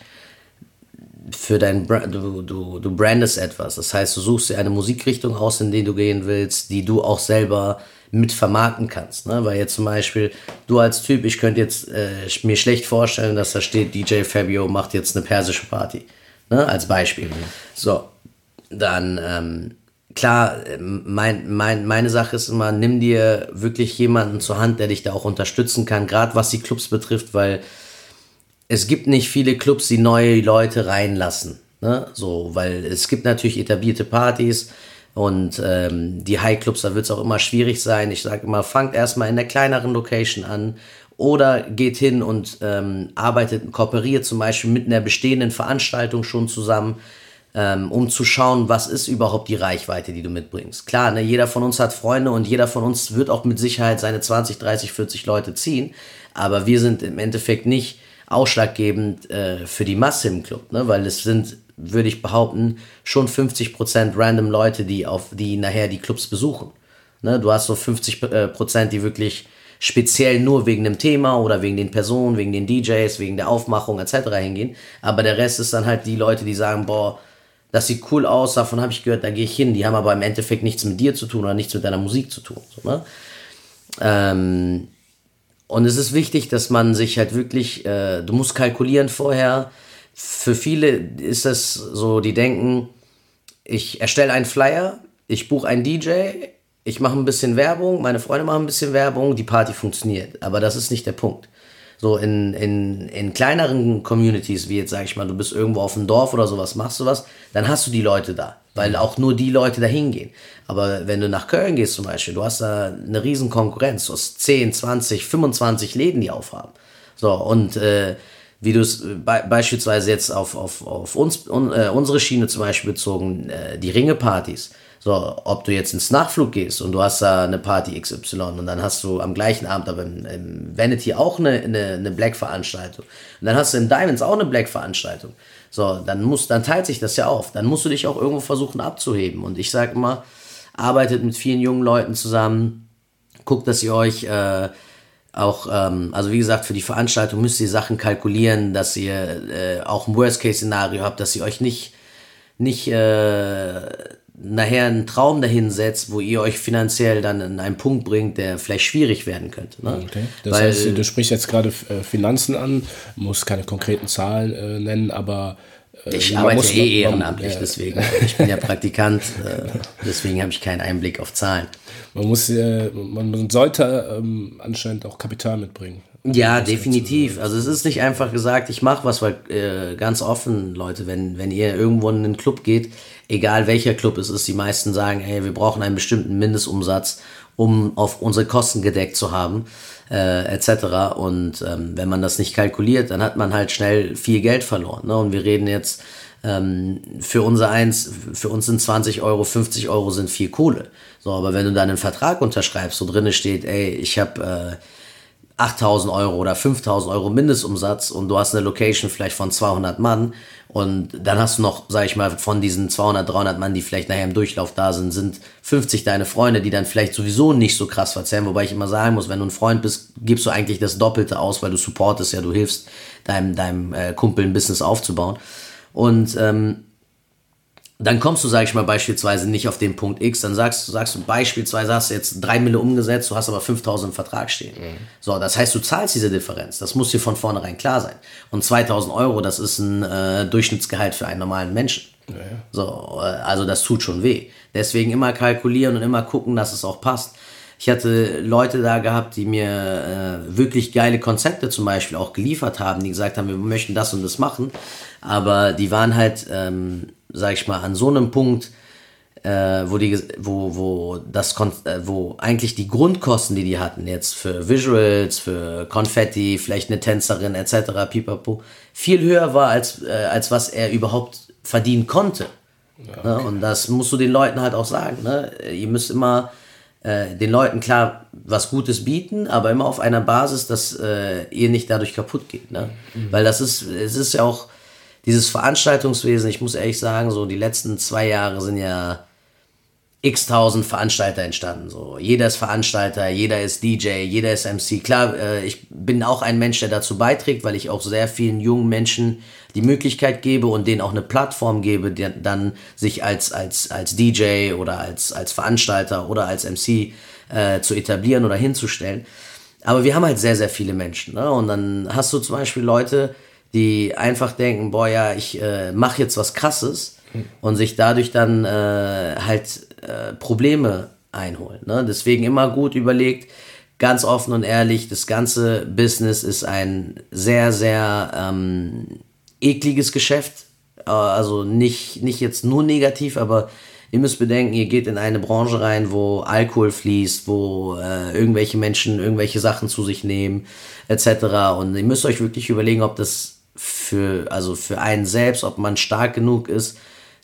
für dein Brand, du, du, du brandest etwas. Das heißt, du suchst dir eine Musikrichtung aus, in die du gehen willst, die du auch selber mit vermarkten kannst. Ne? Weil jetzt zum Beispiel, du als Typ, ich könnte jetzt äh, mir schlecht vorstellen, dass da steht, DJ Fabio macht jetzt eine persische Party. Ne? Als Beispiel. Mhm. So, dann, ähm, klar, mein, mein, meine Sache ist immer, nimm dir wirklich jemanden zur Hand, der dich da auch unterstützen kann, gerade was die Clubs betrifft, weil es gibt nicht viele Clubs, die neue Leute reinlassen. Ne? So, weil es gibt natürlich etablierte Partys, und ähm, die High-Clubs, da wird es auch immer schwierig sein. Ich sage immer, fangt erstmal in der kleineren Location an oder geht hin und ähm, arbeitet, kooperiert zum Beispiel mit einer bestehenden Veranstaltung schon zusammen, ähm, um zu schauen, was ist überhaupt die Reichweite, die du mitbringst. Klar, ne, jeder von uns hat Freunde und jeder von uns wird auch mit Sicherheit seine 20, 30, 40 Leute ziehen, aber wir sind im Endeffekt nicht ausschlaggebend äh, für die Masse im Club, ne, weil es sind würde ich behaupten, schon 50% random Leute, die auf die nachher die Clubs besuchen. Ne, du hast so 50%, äh, die wirklich speziell nur wegen dem Thema oder wegen den Personen, wegen den DJs, wegen der Aufmachung etc. hingehen. Aber der Rest ist dann halt die Leute, die sagen, boah, das sieht cool aus, davon habe ich gehört, da gehe ich hin. Die haben aber im Endeffekt nichts mit dir zu tun oder nichts mit deiner Musik zu tun. So, ne? ähm, und es ist wichtig, dass man sich halt wirklich, äh, du musst kalkulieren vorher, für viele ist das so, die denken, ich erstelle einen Flyer, ich buche einen DJ, ich mache ein bisschen Werbung, meine Freunde machen ein bisschen Werbung, die Party funktioniert. Aber das ist nicht der Punkt. So in, in, in kleineren Communities, wie jetzt sag ich mal, du bist irgendwo auf dem Dorf oder sowas, machst du was, dann hast du die Leute da, weil auch nur die Leute da hingehen. Aber wenn du nach Köln gehst zum Beispiel, du hast da eine riesen Konkurrenz, du hast 10, 20, 25 Läden, die aufhaben. So, und äh, wie du es be beispielsweise jetzt auf, auf, auf uns, un, äh, unsere Schiene zum Beispiel bezogen, äh, die Ringepartys. So, ob du jetzt ins Nachflug gehst und du hast da eine Party XY und dann hast du am gleichen Abend aber im, im Vanity auch eine, eine, eine Black-Veranstaltung. Und dann hast du in Diamonds auch eine Black-Veranstaltung. So, dann muss, dann teilt sich das ja auf. Dann musst du dich auch irgendwo versuchen abzuheben. Und ich sage immer, arbeitet mit vielen jungen Leuten zusammen, guckt, dass ihr euch äh, auch, ähm, also wie gesagt, für die Veranstaltung müsst ihr Sachen kalkulieren, dass ihr äh, auch ein Worst-Case-Szenario habt, dass ihr euch nicht, nicht äh, nachher einen Traum dahin setzt, wo ihr euch finanziell dann in einen Punkt bringt, der vielleicht schwierig werden könnte. Ne? Okay. Das Weil, heißt, du sprichst jetzt gerade äh, Finanzen an, musst keine konkreten Zahlen äh, nennen, aber äh, ich arbeite muss, eh ehrenamtlich, ja. deswegen. Ich bin ja Praktikant, äh, deswegen habe ich keinen Einblick auf Zahlen. Man muss, äh, man sollte ähm, anscheinend auch Kapital mitbringen. Ja, definitiv. Also es ist nicht einfach gesagt, ich mache was, weil äh, ganz offen, Leute, wenn, wenn ihr irgendwo in einen Club geht, egal welcher Club es ist, die meisten sagen, hey, wir brauchen einen bestimmten Mindestumsatz, um auf unsere Kosten gedeckt zu haben, äh, etc. Und ähm, wenn man das nicht kalkuliert, dann hat man halt schnell viel Geld verloren. Ne? Und wir reden jetzt ähm, für unser eins, für uns sind 20 Euro, 50 Euro sind viel Kohle. So, aber wenn du dann einen Vertrag unterschreibst, wo drinne steht, ey, ich habe äh, 8000 Euro oder 5000 Euro Mindestumsatz und du hast eine Location vielleicht von 200 Mann und dann hast du noch, sag ich mal, von diesen 200, 300 Mann, die vielleicht nachher im Durchlauf da sind, sind 50 deine Freunde, die dann vielleicht sowieso nicht so krass verzerren, wobei ich immer sagen muss, wenn du ein Freund bist, gibst du eigentlich das Doppelte aus, weil du supportest ja, du hilfst deinem, deinem äh, Kumpel ein Business aufzubauen und ähm, dann kommst du, sag ich mal, beispielsweise nicht auf den Punkt X, dann sagst, sagst du beispielsweise, hast du jetzt drei Mille umgesetzt, du hast aber 5000 im Vertrag stehen. Mhm. So, das heißt, du zahlst diese Differenz. Das muss dir von vornherein klar sein. Und 2000 Euro, das ist ein äh, Durchschnittsgehalt für einen normalen Menschen. Ja, ja. So, äh, also das tut schon weh. Deswegen immer kalkulieren und immer gucken, dass es auch passt. Ich hatte Leute da gehabt, die mir äh, wirklich geile Konzepte zum Beispiel auch geliefert haben, die gesagt haben, wir möchten das und das machen. Aber die waren halt ähm, sag ich mal, an so einem Punkt, äh, wo die, wo, wo das, äh, wo eigentlich die Grundkosten, die die hatten, jetzt für Visuals, für Konfetti, vielleicht eine Tänzerin etc., pipapo, viel höher war, als, äh, als was er überhaupt verdienen konnte. Ja, ne? okay. ne? Und das musst du den Leuten halt auch sagen. Ne? Ihr müsst immer äh, den Leuten klar was Gutes bieten, aber immer auf einer Basis, dass äh, ihr nicht dadurch kaputt geht. Ne? Mhm. Weil das ist, es ist ja auch, dieses Veranstaltungswesen, ich muss ehrlich sagen, so die letzten zwei Jahre sind ja x tausend Veranstalter entstanden. So. Jeder ist Veranstalter, jeder ist DJ, jeder ist MC. Klar, äh, ich bin auch ein Mensch, der dazu beiträgt, weil ich auch sehr vielen jungen Menschen die Möglichkeit gebe und denen auch eine Plattform gebe, die dann sich als, als, als DJ oder als, als Veranstalter oder als MC äh, zu etablieren oder hinzustellen. Aber wir haben halt sehr, sehr viele Menschen. Ne? Und dann hast du zum Beispiel Leute, die einfach denken, boah, ja, ich äh, mache jetzt was Krasses und sich dadurch dann äh, halt äh, Probleme einholen. Ne? Deswegen immer gut überlegt, ganz offen und ehrlich, das ganze Business ist ein sehr, sehr ähm, ekliges Geschäft. Äh, also nicht, nicht jetzt nur negativ, aber ihr müsst bedenken, ihr geht in eine Branche rein, wo Alkohol fließt, wo äh, irgendwelche Menschen irgendwelche Sachen zu sich nehmen, etc. Und ihr müsst euch wirklich überlegen, ob das für, also für einen selbst, ob man stark genug ist,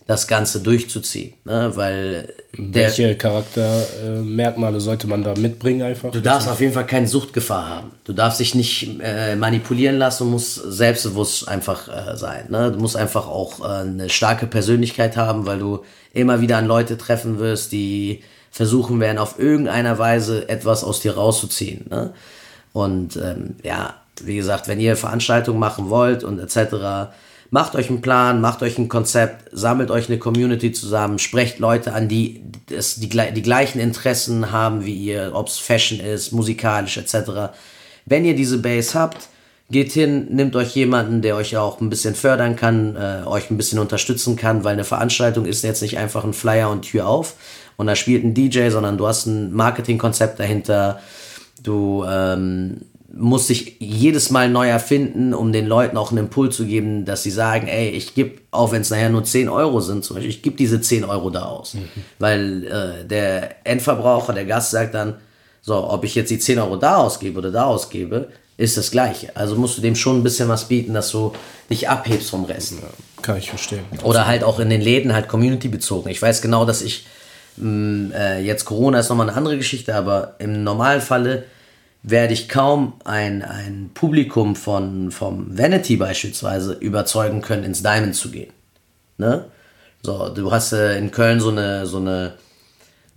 das Ganze durchzuziehen. Ne? Weil Welche Charaktermerkmale äh, sollte man da mitbringen einfach? Du darfst auf jeden Fall keine Suchtgefahr haben. Du darfst dich nicht äh, manipulieren lassen und musst selbstbewusst einfach äh, sein. Ne? Du musst einfach auch äh, eine starke Persönlichkeit haben, weil du immer wieder an Leute treffen wirst, die versuchen werden, auf irgendeiner Weise etwas aus dir rauszuziehen. Ne? Und ähm, ja, wie gesagt, wenn ihr Veranstaltungen machen wollt und etc., macht euch einen Plan, macht euch ein Konzept, sammelt euch eine Community zusammen, sprecht Leute an, die das, die, die gleichen Interessen haben wie ihr, ob es Fashion ist, musikalisch etc. Wenn ihr diese Base habt, geht hin, nehmt euch jemanden, der euch auch ein bisschen fördern kann, äh, euch ein bisschen unterstützen kann, weil eine Veranstaltung ist jetzt nicht einfach ein Flyer und Tür auf und da spielt ein DJ, sondern du hast ein Marketingkonzept dahinter, du ähm, muss sich jedes Mal neu erfinden, um den Leuten auch einen Impuls zu geben, dass sie sagen, ey, ich gebe, auch wenn es nachher nur 10 Euro sind, zum Beispiel, ich gebe diese 10 Euro da aus. Mhm. Weil äh, der Endverbraucher, der Gast sagt dann, so, ob ich jetzt die 10 Euro da ausgebe oder da ausgebe, ist das Gleiche. Also musst du dem schon ein bisschen was bieten, dass du dich abhebst vom Rest. Ja, kann ich verstehen. Oder halt auch in den Läden halt community bezogen. Ich weiß genau, dass ich mh, mm, äh, jetzt Corona ist nochmal eine andere Geschichte, aber im normalen Falle werde ich kaum ein, ein Publikum von vom Vanity beispielsweise überzeugen können, ins Diamond zu gehen. Ne? So, du hast äh, in Köln so eine so eine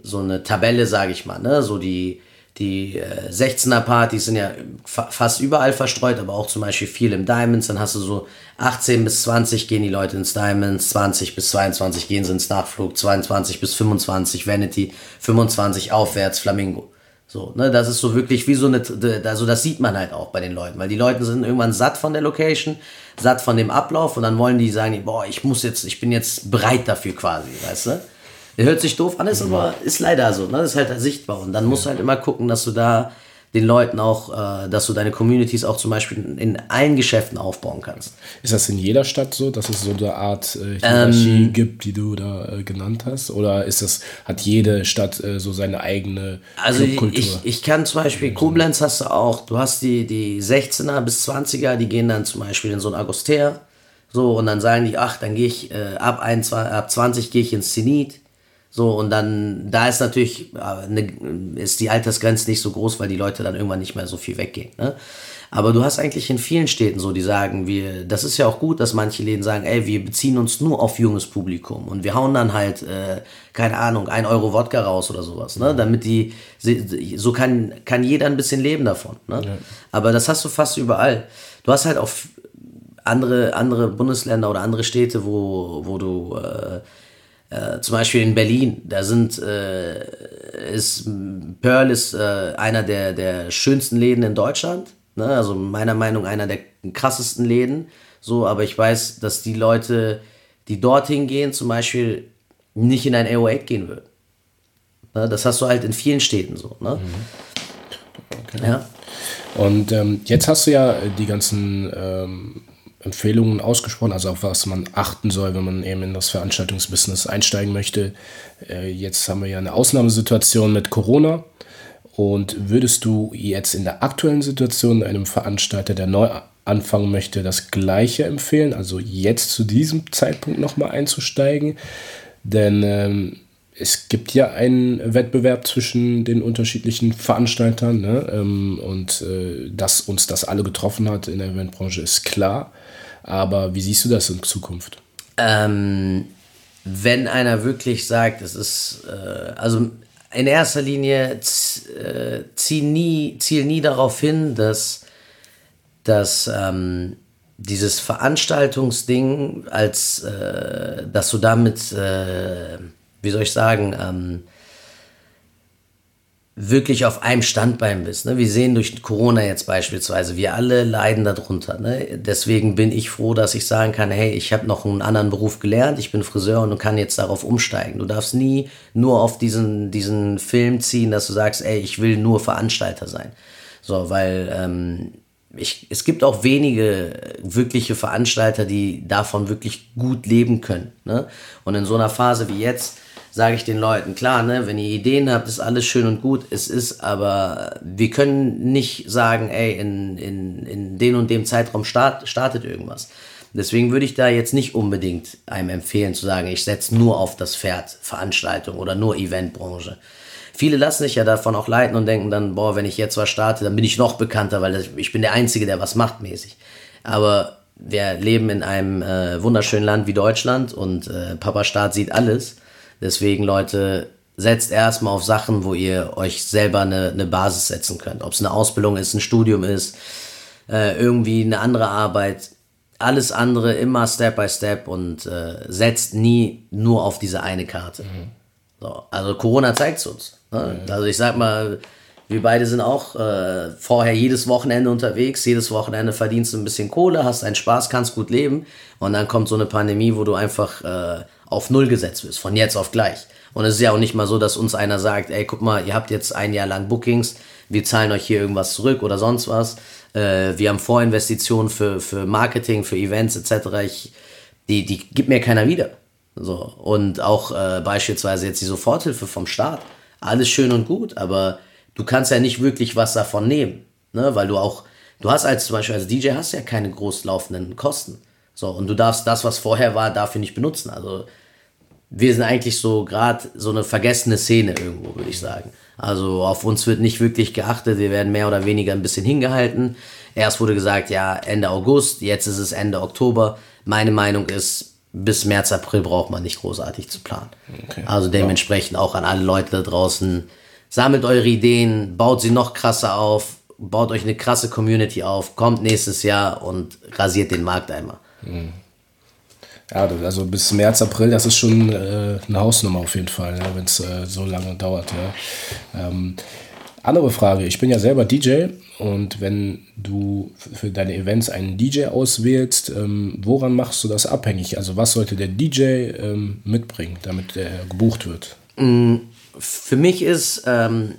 so eine Tabelle, sage ich mal, ne? So die die äh, 16er Partys sind ja fa fast überall verstreut, aber auch zum Beispiel viel im Diamonds. Dann hast du so 18 bis 20 gehen die Leute ins Diamonds, 20 bis 22 gehen sie ins Nachflug, 22 bis 25 Vanity, 25 aufwärts Flamingo. So, ne, das ist so wirklich wie so eine, also das sieht man halt auch bei den Leuten, weil die Leute sind irgendwann satt von der Location, satt von dem Ablauf und dann wollen die sagen, boah, ich muss jetzt, ich bin jetzt bereit dafür quasi, weißt du? Hört sich doof an, ist aber ist leider so, ne, das ist halt sichtbar und dann musst du halt immer gucken, dass du da den Leuten auch, äh, dass du deine Communities auch zum Beispiel in allen Geschäften aufbauen kannst. Ist das in jeder Stadt so, dass es so eine Art äh, Hierarchie ähm, gibt, die du da äh, genannt hast? Oder ist das, hat jede Stadt äh, so seine eigene Also ich, ich kann zum Beispiel, Koblenz hast du auch, du hast die, die 16er bis 20er, die gehen dann zum Beispiel in so ein Agostär. So, und dann sagen die, ach, dann gehe ich äh, ab, 21, ab 20 gehe ich ins Zenit so, und dann, da ist natürlich, eine, ist die Altersgrenze nicht so groß, weil die Leute dann irgendwann nicht mehr so viel weggehen. Ne? Aber du hast eigentlich in vielen Städten so, die sagen, wir, das ist ja auch gut, dass manche Läden sagen, ey, wir beziehen uns nur auf junges Publikum und wir hauen dann halt, äh, keine Ahnung, ein Euro Wodka raus oder sowas, ne? Damit die, so kann, kann jeder ein bisschen leben davon. Ne? Ja. Aber das hast du fast überall. Du hast halt auch andere, andere Bundesländer oder andere Städte, wo, wo du äh, äh, zum Beispiel in Berlin, da sind, äh, ist, Pearl ist äh, einer der, der schönsten Läden in Deutschland. Ne? Also meiner Meinung nach einer der krassesten Läden. So, aber ich weiß, dass die Leute, die dorthin gehen, zum Beispiel nicht in ein AO8 gehen würden. Ne? Das hast du halt in vielen Städten so. Ne? Mhm. Okay. Ja. Und ähm, jetzt hast du ja die ganzen ähm, Empfehlungen ausgesprochen, also auf was man achten soll, wenn man eben in das Veranstaltungsbusiness einsteigen möchte. Äh, jetzt haben wir ja eine Ausnahmesituation mit Corona. Und würdest du jetzt in der aktuellen Situation einem Veranstalter, der neu anfangen möchte, das Gleiche empfehlen? Also jetzt zu diesem Zeitpunkt nochmal einzusteigen? Denn ähm, es gibt ja einen Wettbewerb zwischen den unterschiedlichen Veranstaltern ne? ähm, und äh, dass uns das alle getroffen hat in der Eventbranche ist klar. Aber wie siehst du das in Zukunft? Ähm, wenn einer wirklich sagt, es ist, äh, also in erster Linie äh, ziel, nie, ziel nie darauf hin, dass, dass ähm, dieses Veranstaltungsding als, äh, dass du damit, äh, wie soll ich sagen, ähm, wirklich auf einem Standbein bist. Ne? Wir sehen durch Corona jetzt beispielsweise, wir alle leiden darunter. Ne? Deswegen bin ich froh, dass ich sagen kann, hey, ich habe noch einen anderen Beruf gelernt, ich bin Friseur und kann jetzt darauf umsteigen. Du darfst nie nur auf diesen, diesen Film ziehen, dass du sagst, ey, ich will nur Veranstalter sein. So, weil ähm, ich, es gibt auch wenige wirkliche Veranstalter, die davon wirklich gut leben können. Ne? Und in so einer Phase wie jetzt, sage ich den Leuten, klar, ne, wenn ihr Ideen habt, ist alles schön und gut. Es ist aber, wir können nicht sagen, ey, in, in, in den und dem Zeitraum start, startet irgendwas. Deswegen würde ich da jetzt nicht unbedingt einem empfehlen zu sagen, ich setze nur auf das Pferd Veranstaltung oder nur Eventbranche. Viele lassen sich ja davon auch leiten und denken dann, boah, wenn ich jetzt was starte, dann bin ich noch bekannter, weil ich bin der Einzige, der was macht mäßig. Aber wir leben in einem äh, wunderschönen Land wie Deutschland und äh, Papa Staat sieht alles. Deswegen, Leute, setzt erstmal auf Sachen, wo ihr euch selber eine, eine Basis setzen könnt. Ob es eine Ausbildung ist, ein Studium ist, äh, irgendwie eine andere Arbeit. Alles andere immer Step by Step und äh, setzt nie nur auf diese eine Karte. Mhm. So, also Corona zeigt es uns. Ne? Mhm. Also ich sag mal, wir beide sind auch äh, vorher jedes Wochenende unterwegs, jedes Wochenende verdienst du ein bisschen Kohle, hast einen Spaß, kannst gut leben und dann kommt so eine Pandemie, wo du einfach äh, auf Null gesetzt wirst, von jetzt auf gleich. Und es ist ja auch nicht mal so, dass uns einer sagt, ey, guck mal, ihr habt jetzt ein Jahr lang Bookings, wir zahlen euch hier irgendwas zurück oder sonst was. Äh, wir haben Vorinvestitionen für, für Marketing, für Events etc. Ich, die, die gibt mir keiner wieder. So. Und auch äh, beispielsweise jetzt die Soforthilfe vom Staat. Alles schön und gut, aber du kannst ja nicht wirklich was davon nehmen, ne? weil du auch du hast als zum Beispiel als DJ hast ja keine groß laufenden Kosten. So, und du darfst das, was vorher war, dafür nicht benutzen. Also wir sind eigentlich so gerade so eine vergessene Szene irgendwo, würde ich sagen. Also auf uns wird nicht wirklich geachtet, wir werden mehr oder weniger ein bisschen hingehalten. Erst wurde gesagt, ja, Ende August, jetzt ist es Ende Oktober. Meine Meinung ist, bis März, April braucht man nicht großartig zu planen. Okay. Also dementsprechend auch an alle Leute da draußen, sammelt eure Ideen, baut sie noch krasser auf, baut euch eine krasse Community auf, kommt nächstes Jahr und rasiert den Markt einmal. Mhm. Ja, also bis März, April, das ist schon äh, eine Hausnummer auf jeden Fall, ja, wenn es äh, so lange dauert. Ja. Ähm, andere Frage, ich bin ja selber DJ und wenn du für deine Events einen DJ auswählst, ähm, woran machst du das abhängig? Also was sollte der DJ ähm, mitbringen, damit er gebucht wird? Mm, für mich ist, ähm,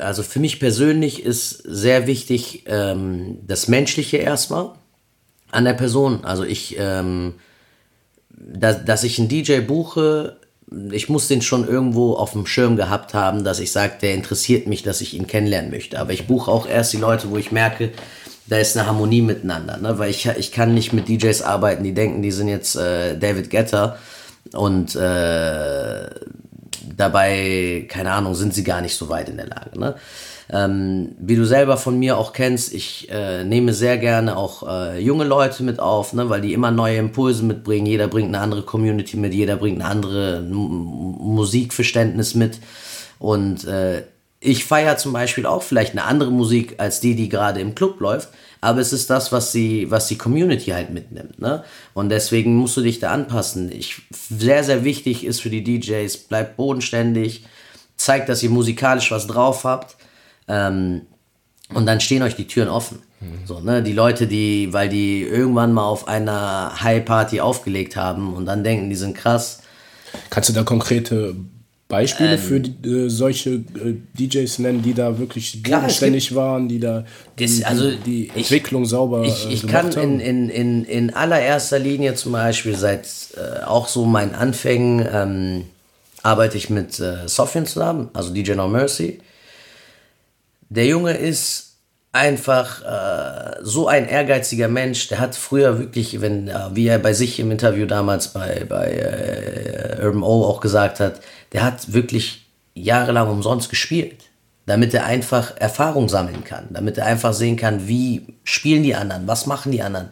also für mich persönlich ist sehr wichtig ähm, das Menschliche erstmal an der Person. Also ich, ähm, dass, dass ich einen DJ buche, ich muss den schon irgendwo auf dem Schirm gehabt haben, dass ich sage, der interessiert mich, dass ich ihn kennenlernen möchte. Aber ich buche auch erst die Leute, wo ich merke, da ist eine Harmonie miteinander. Ne? Weil ich, ich kann nicht mit DJs arbeiten, die denken, die sind jetzt äh, David Getter und äh, dabei, keine Ahnung, sind sie gar nicht so weit in der Lage. Ne? Ähm, wie du selber von mir auch kennst, ich äh, nehme sehr gerne auch äh, junge Leute mit auf, ne, weil die immer neue Impulse mitbringen. Jeder bringt eine andere Community mit, jeder bringt eine andere M Musikverständnis mit. Und äh, ich feiere zum Beispiel auch vielleicht eine andere Musik als die, die gerade im Club läuft, aber es ist das, was die, was die Community halt mitnimmt. Ne? Und deswegen musst du dich da anpassen. Ich, sehr, sehr wichtig ist für die DJs, bleibt bodenständig, zeigt, dass ihr musikalisch was drauf habt ähm, und dann stehen euch die Türen offen. Mhm. So, ne? Die Leute, die, weil die irgendwann mal auf einer High-Party aufgelegt haben und dann denken, die sind krass. Kannst du da konkrete Beispiele ähm, für die, äh, solche äh, DJs nennen, die da wirklich bodenständig waren, die da die, ist, also die, die Entwicklung ich, sauber Ich, äh, ich kann in, in, in, in allererster Linie zum Beispiel seit äh, auch so meinen Anfängen ähm, arbeite ich mit äh, Sofian zusammen, also DJ No Mercy. Der Junge ist einfach äh, so ein ehrgeiziger Mensch. Der hat früher wirklich, wenn, äh, wie er bei sich im Interview damals bei, bei äh, Urban O auch gesagt hat, der hat wirklich jahrelang umsonst gespielt, damit er einfach Erfahrung sammeln kann, damit er einfach sehen kann, wie spielen die anderen, was machen die anderen.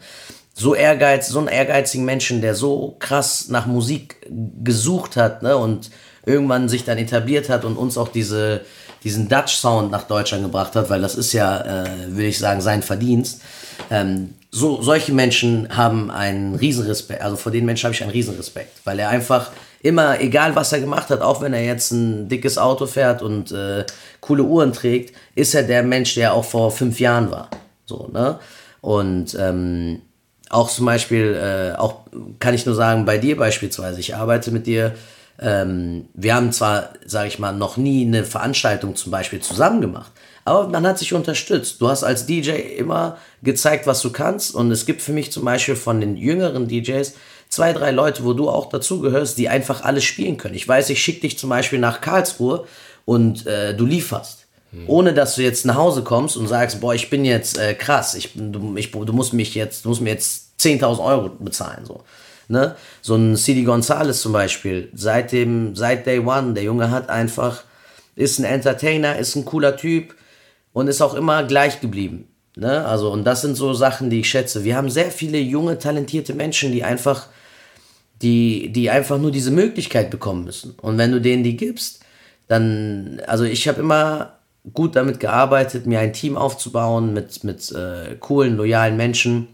So ehrgeiz, so einen ehrgeizigen Menschen, der so krass nach Musik gesucht hat ne, und irgendwann sich dann etabliert hat und uns auch diese diesen Dutch Sound nach Deutschland gebracht hat, weil das ist ja, äh, will ich sagen, sein Verdienst. Ähm, so, solche Menschen haben einen Riesenrespekt, also vor den Menschen habe ich einen Riesenrespekt, weil er einfach immer, egal was er gemacht hat, auch wenn er jetzt ein dickes Auto fährt und äh, coole Uhren trägt, ist er der Mensch, der auch vor fünf Jahren war. So, ne? Und ähm, auch zum Beispiel, äh, auch kann ich nur sagen, bei dir beispielsweise, ich arbeite mit dir ähm, wir haben zwar, sage ich mal, noch nie eine Veranstaltung zum Beispiel zusammen gemacht, aber man hat sich unterstützt. Du hast als DJ immer gezeigt, was du kannst und es gibt für mich zum Beispiel von den jüngeren DJs zwei, drei Leute, wo du auch dazugehörst, die einfach alles spielen können. Ich weiß, ich schicke dich zum Beispiel nach Karlsruhe und äh, du lieferst. Hm. Ohne dass du jetzt nach Hause kommst und sagst, boah, ich bin jetzt äh, krass, ich, du, ich, du musst mich jetzt, du musst mir jetzt 10.000 Euro bezahlen. So. Ne? So ein CD Gonzalez zum Beispiel, seit, dem, seit Day One, der Junge hat einfach, ist ein Entertainer, ist ein cooler Typ und ist auch immer gleich geblieben. Ne? Also, und das sind so Sachen, die ich schätze. Wir haben sehr viele junge, talentierte Menschen, die einfach, die, die einfach nur diese Möglichkeit bekommen müssen. Und wenn du denen die gibst, dann, also ich habe immer gut damit gearbeitet, mir ein Team aufzubauen mit, mit äh, coolen, loyalen Menschen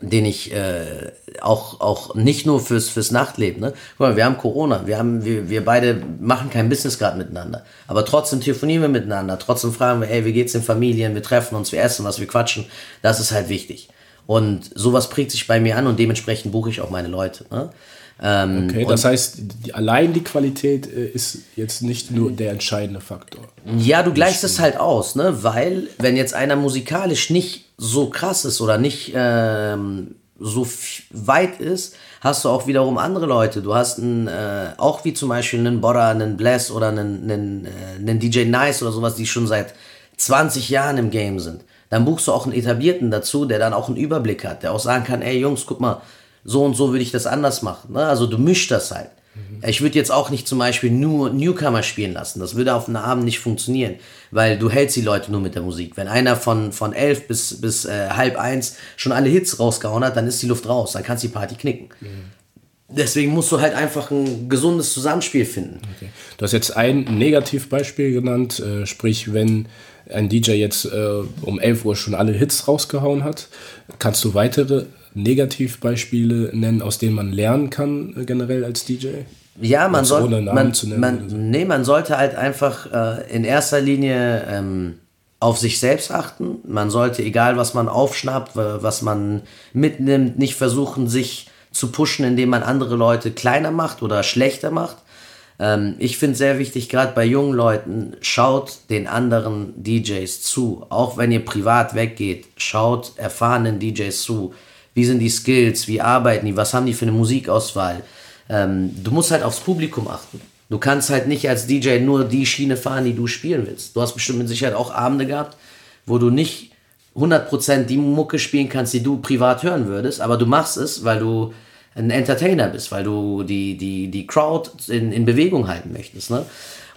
den ich äh, auch, auch nicht nur fürs, fürs Nachtleben, ne? Guck mal, wir haben Corona, wir, haben, wir, wir beide machen kein Business gerade miteinander. Aber trotzdem telefonieren wir miteinander, trotzdem fragen wir, ey, wie geht's den Familien, wir treffen uns, wir essen was, wir quatschen. Das ist halt wichtig. Und sowas prägt sich bei mir an und dementsprechend buche ich auch meine Leute. Ne? Ähm, okay, das heißt, die, allein die Qualität äh, ist jetzt nicht nur der entscheidende Faktor. Ja, du gleichst es halt aus, ne? weil wenn jetzt einer musikalisch nicht so krass ist oder nicht ähm, so weit ist, hast du auch wiederum andere Leute. Du hast einen, äh, auch wie zum Beispiel einen Borra, einen Bless oder einen, einen, äh, einen DJ Nice oder sowas, die schon seit 20 Jahren im Game sind, dann buchst du auch einen Etablierten dazu, der dann auch einen Überblick hat, der auch sagen kann, ey Jungs, guck mal, so und so würde ich das anders machen. Ne? Also du mischst das halt. Mhm. Ich würde jetzt auch nicht zum Beispiel nur Newcomer spielen lassen. Das würde auf einem Abend nicht funktionieren, weil du hältst die Leute nur mit der Musik. Wenn einer von, von elf bis, bis äh, halb eins schon alle Hits rausgehauen hat, dann ist die Luft raus. Dann kannst du die Party knicken. Mhm. Deswegen musst du halt einfach ein gesundes Zusammenspiel finden. Okay. Du hast jetzt ein Negativbeispiel genannt, äh, sprich, wenn ein DJ jetzt äh, um 11 Uhr schon alle Hits rausgehauen hat, kannst du weitere Negativbeispiele nennen, aus denen man lernen kann, äh, generell als DJ? Ja, man sollte. Man, man, so. nee, man sollte halt einfach äh, in erster Linie ähm, auf sich selbst achten. Man sollte, egal was man aufschnappt, was man mitnimmt, nicht versuchen, sich zu pushen, indem man andere Leute kleiner macht oder schlechter macht. Ähm, ich finde sehr wichtig, gerade bei jungen Leuten, schaut den anderen DJs zu. Auch wenn ihr privat weggeht, schaut erfahrenen DJs zu wie sind die Skills, wie arbeiten die, was haben die für eine Musikauswahl. Ähm, du musst halt aufs Publikum achten. Du kannst halt nicht als DJ nur die Schiene fahren, die du spielen willst. Du hast bestimmt mit Sicherheit auch Abende gehabt, wo du nicht 100% die Mucke spielen kannst, die du privat hören würdest, aber du machst es, weil du ein Entertainer bist, weil du die, die, die Crowd in, in Bewegung halten möchtest. Ne?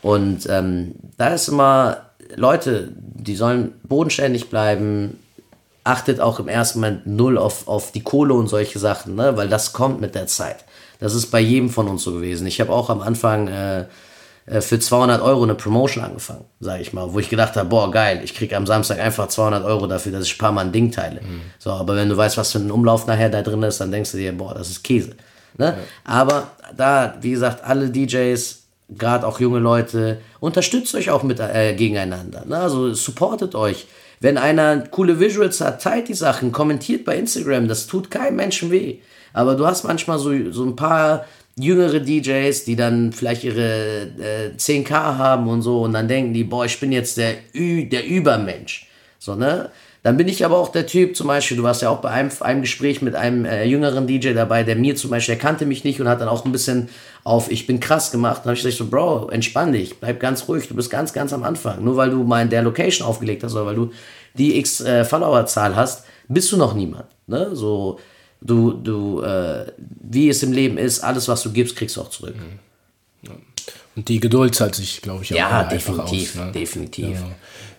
Und ähm, da ist immer, Leute, die sollen bodenständig bleiben, achtet auch im ersten Moment null auf, auf die Kohle und solche Sachen, ne? weil das kommt mit der Zeit. Das ist bei jedem von uns so gewesen. Ich habe auch am Anfang äh, äh für 200 Euro eine Promotion angefangen, sage ich mal, wo ich gedacht habe, boah, geil, ich kriege am Samstag einfach 200 Euro dafür, dass ich ein paar Mal ein Ding teile. Mhm. So, aber wenn du weißt, was für ein Umlauf nachher da drin ist, dann denkst du dir, boah, das ist Käse. Ne? Ja. Aber da, wie gesagt, alle DJs, gerade auch junge Leute, unterstützt euch auch mit, äh, gegeneinander. Ne? Also supportet euch. Wenn einer coole Visuals hat, teilt die Sachen, kommentiert bei Instagram, das tut keinem Menschen weh. Aber du hast manchmal so, so ein paar jüngere DJs, die dann vielleicht ihre äh, 10k haben und so und dann denken die, boah, ich bin jetzt der, Ü, der Übermensch. So, ne? Dann bin ich aber auch der Typ, zum Beispiel, du warst ja auch bei einem, einem Gespräch mit einem äh, jüngeren DJ dabei, der mir zum Beispiel, der kannte mich nicht und hat dann auch ein bisschen auf Ich bin krass gemacht. Dann habe ich gesagt, so, Bro, entspann dich, bleib ganz ruhig, du bist ganz, ganz am Anfang. Nur weil du mal in der Location aufgelegt hast oder weil du die X äh, Followerzahl hast, bist du noch niemand. Ne? So, du, du, äh, wie es im Leben ist, alles, was du gibst, kriegst du auch zurück. Mhm. Ja. Und die Geduld zahlt sich, glaube ich, auch ja, definitiv, aus, ne? definitiv. Ja.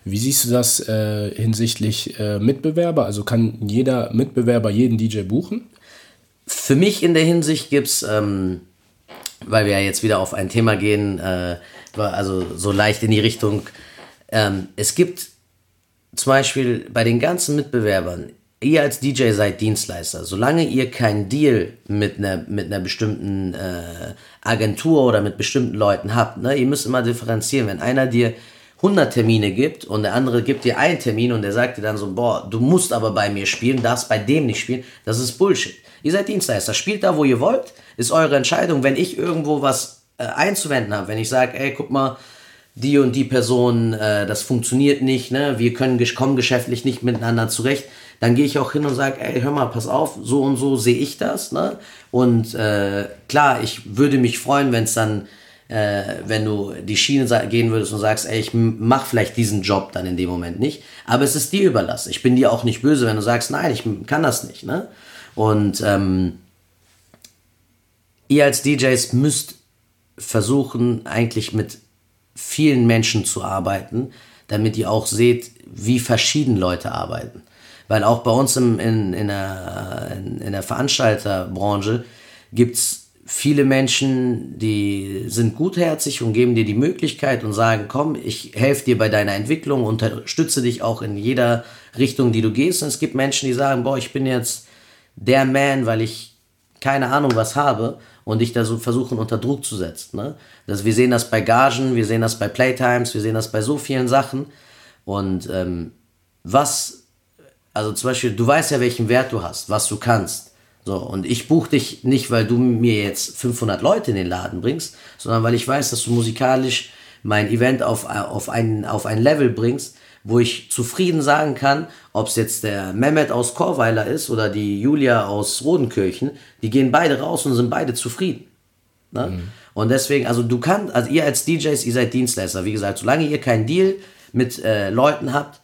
Wie siehst du das äh, hinsichtlich äh, Mitbewerber? Also kann jeder Mitbewerber jeden DJ buchen? Für mich in der Hinsicht gibt es, ähm, weil wir ja jetzt wieder auf ein Thema gehen, äh, also so leicht in die Richtung, ähm, es gibt zum Beispiel bei den ganzen Mitbewerbern, ihr als DJ seid Dienstleister. Solange ihr keinen Deal mit einer, mit einer bestimmten äh, Agentur oder mit bestimmten Leuten habt, ne, ihr müsst immer differenzieren. Wenn einer dir 100 Termine gibt und der andere gibt dir einen Termin und der sagt dir dann so, boah, du musst aber bei mir spielen, darfst bei dem nicht spielen, das ist Bullshit. Ihr seid Dienstleister, spielt da, wo ihr wollt, ist eure Entscheidung. Wenn ich irgendwo was äh, einzuwenden habe, wenn ich sage, ey, guck mal, die und die Person, äh, das funktioniert nicht, ne, wir können kommen geschäftlich nicht miteinander zurecht, dann gehe ich auch hin und sage, ey, hör mal, pass auf, so und so sehe ich das, ne? Und äh, klar, ich würde mich freuen, wenn es dann äh, wenn du die Schiene gehen würdest und sagst, ey, ich mach vielleicht diesen Job dann in dem Moment nicht. Aber es ist dir überlassen. Ich bin dir auch nicht böse, wenn du sagst, nein, ich kann das nicht. Ne? Und ähm, ihr als DJs müsst versuchen, eigentlich mit vielen Menschen zu arbeiten, damit ihr auch seht, wie verschieden Leute arbeiten. Weil auch bei uns im, in, in, der, in, in der Veranstalterbranche gibt es viele Menschen, die sind gutherzig und geben dir die Möglichkeit und sagen, komm, ich helfe dir bei deiner Entwicklung, unterstütze dich auch in jeder Richtung, die du gehst. Und es gibt Menschen, die sagen, boah, ich bin jetzt der Man, weil ich keine Ahnung was habe und dich da so versuchen unter Druck zu setzen. Ne? Das, wir sehen das bei Gagen, wir sehen das bei Playtimes, wir sehen das bei so vielen Sachen. Und ähm, was, also zum Beispiel, du weißt ja, welchen Wert du hast, was du kannst. So, und ich buche dich nicht, weil du mir jetzt 500 Leute in den Laden bringst, sondern weil ich weiß, dass du musikalisch mein Event auf, auf, ein, auf ein Level bringst, wo ich zufrieden sagen kann, ob es jetzt der Mehmet aus Chorweiler ist oder die Julia aus Rodenkirchen, die gehen beide raus und sind beide zufrieden. Ne? Mhm. Und deswegen, also du kannst, also ihr als DJs, ihr seid Dienstleister, wie gesagt, solange ihr keinen Deal mit äh, Leuten habt,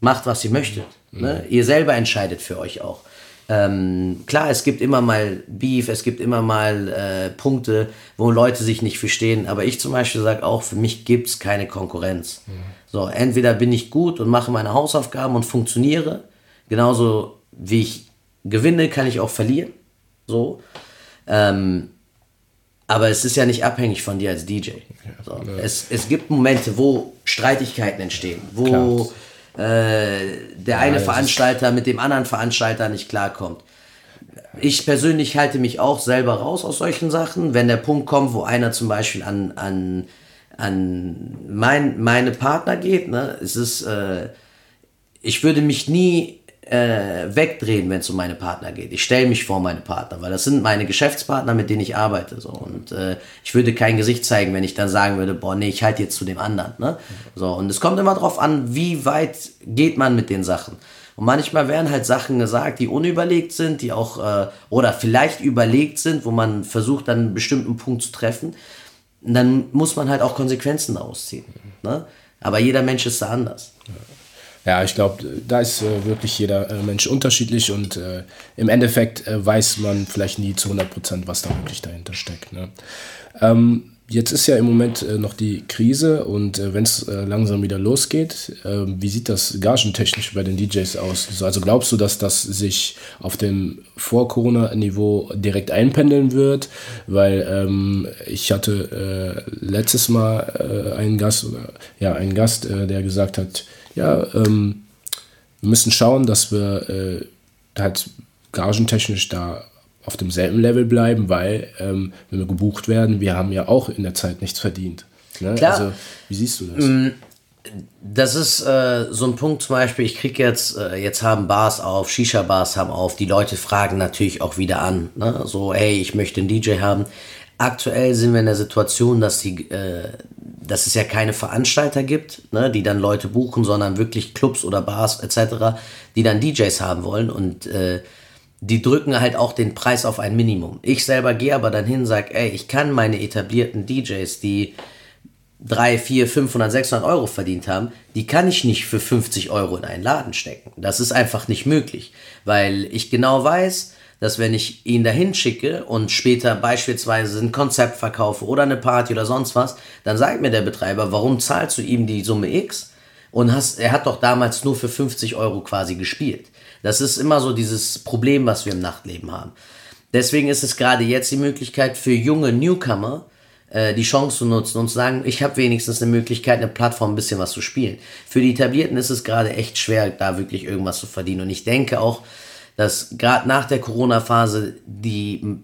macht, was ihr möchtet. Ne? Ihr selber entscheidet für euch auch. Ähm, klar, es gibt immer mal Beef, es gibt immer mal äh, Punkte, wo Leute sich nicht verstehen, aber ich zum Beispiel sage auch, für mich gibt es keine Konkurrenz. Mhm. So, entweder bin ich gut und mache meine Hausaufgaben und funktioniere, genauso wie ich gewinne, kann ich auch verlieren. So. Ähm, aber es ist ja nicht abhängig von dir als DJ. So. Ja. Es, es gibt Momente, wo Streitigkeiten entstehen, wo äh, der eine ja, Veranstalter mit dem anderen Veranstalter nicht klarkommt. Ich persönlich halte mich auch selber raus aus solchen Sachen. Wenn der Punkt kommt, wo einer zum Beispiel an, an, an mein, meine Partner geht, ne, es ist, äh, ich würde mich nie äh, wegdrehen, wenn es um meine Partner geht. Ich stelle mich vor meine Partner, weil das sind meine Geschäftspartner, mit denen ich arbeite. So. Und äh, ich würde kein Gesicht zeigen, wenn ich dann sagen würde, boah, nee, ich halte jetzt zu dem anderen. Ne? So, und es kommt immer darauf an, wie weit geht man mit den Sachen. Und manchmal werden halt Sachen gesagt, die unüberlegt sind, die auch, äh, oder vielleicht überlegt sind, wo man versucht, dann einen bestimmten Punkt zu treffen. Dann muss man halt auch Konsequenzen ausziehen. Ne? Aber jeder Mensch ist da anders. Ja. Ja, ich glaube, da ist äh, wirklich jeder äh, Mensch unterschiedlich und äh, im Endeffekt äh, weiß man vielleicht nie zu 100 Prozent, was da wirklich dahinter steckt. Ne? Ähm, jetzt ist ja im Moment äh, noch die Krise und äh, wenn es langsam wieder losgeht, ähm, wie sieht das gagentechnisch bei den DJs aus? Also glaubst du, dass das sich auf dem Vor-Corona-Niveau direkt einpendeln wird? Weil ähm, ich hatte letztes Mal einen Gast, ja, einen Gast, der gesagt hat, ja, ähm, wir müssen schauen, dass wir äh, halt gagentechnisch da auf demselben Level bleiben, weil ähm, wenn wir gebucht werden, wir haben ja auch in der Zeit nichts verdient. Ne? Klar. Also, wie siehst du das? Mm, das ist äh, so ein Punkt zum Beispiel, ich kriege jetzt, äh, jetzt haben Bars auf, Shisha-Bars haben auf, die Leute fragen natürlich auch wieder an, ne? so, hey, ich möchte einen DJ haben. Aktuell sind wir in der Situation, dass die, äh, dass es ja keine Veranstalter gibt, ne, die dann Leute buchen, sondern wirklich Clubs oder Bars etc., die dann DJs haben wollen und äh, die drücken halt auch den Preis auf ein Minimum. Ich selber gehe aber dann hin und sage, ey, ich kann meine etablierten DJs, die 3, 4, 500, 600 Euro verdient haben, die kann ich nicht für 50 Euro in einen Laden stecken. Das ist einfach nicht möglich, weil ich genau weiß, dass wenn ich ihn dahin schicke und später beispielsweise ein Konzept verkaufe oder eine Party oder sonst was, dann sagt mir der Betreiber, warum zahlst du ihm die Summe X? Und hast, er hat doch damals nur für 50 Euro quasi gespielt. Das ist immer so dieses Problem, was wir im Nachtleben haben. Deswegen ist es gerade jetzt die Möglichkeit für junge Newcomer, äh, die Chance zu nutzen und zu sagen, ich habe wenigstens eine Möglichkeit, eine Plattform ein bisschen was zu spielen. Für die Etablierten ist es gerade echt schwer, da wirklich irgendwas zu verdienen. Und ich denke auch, dass gerade nach der Corona-Phase die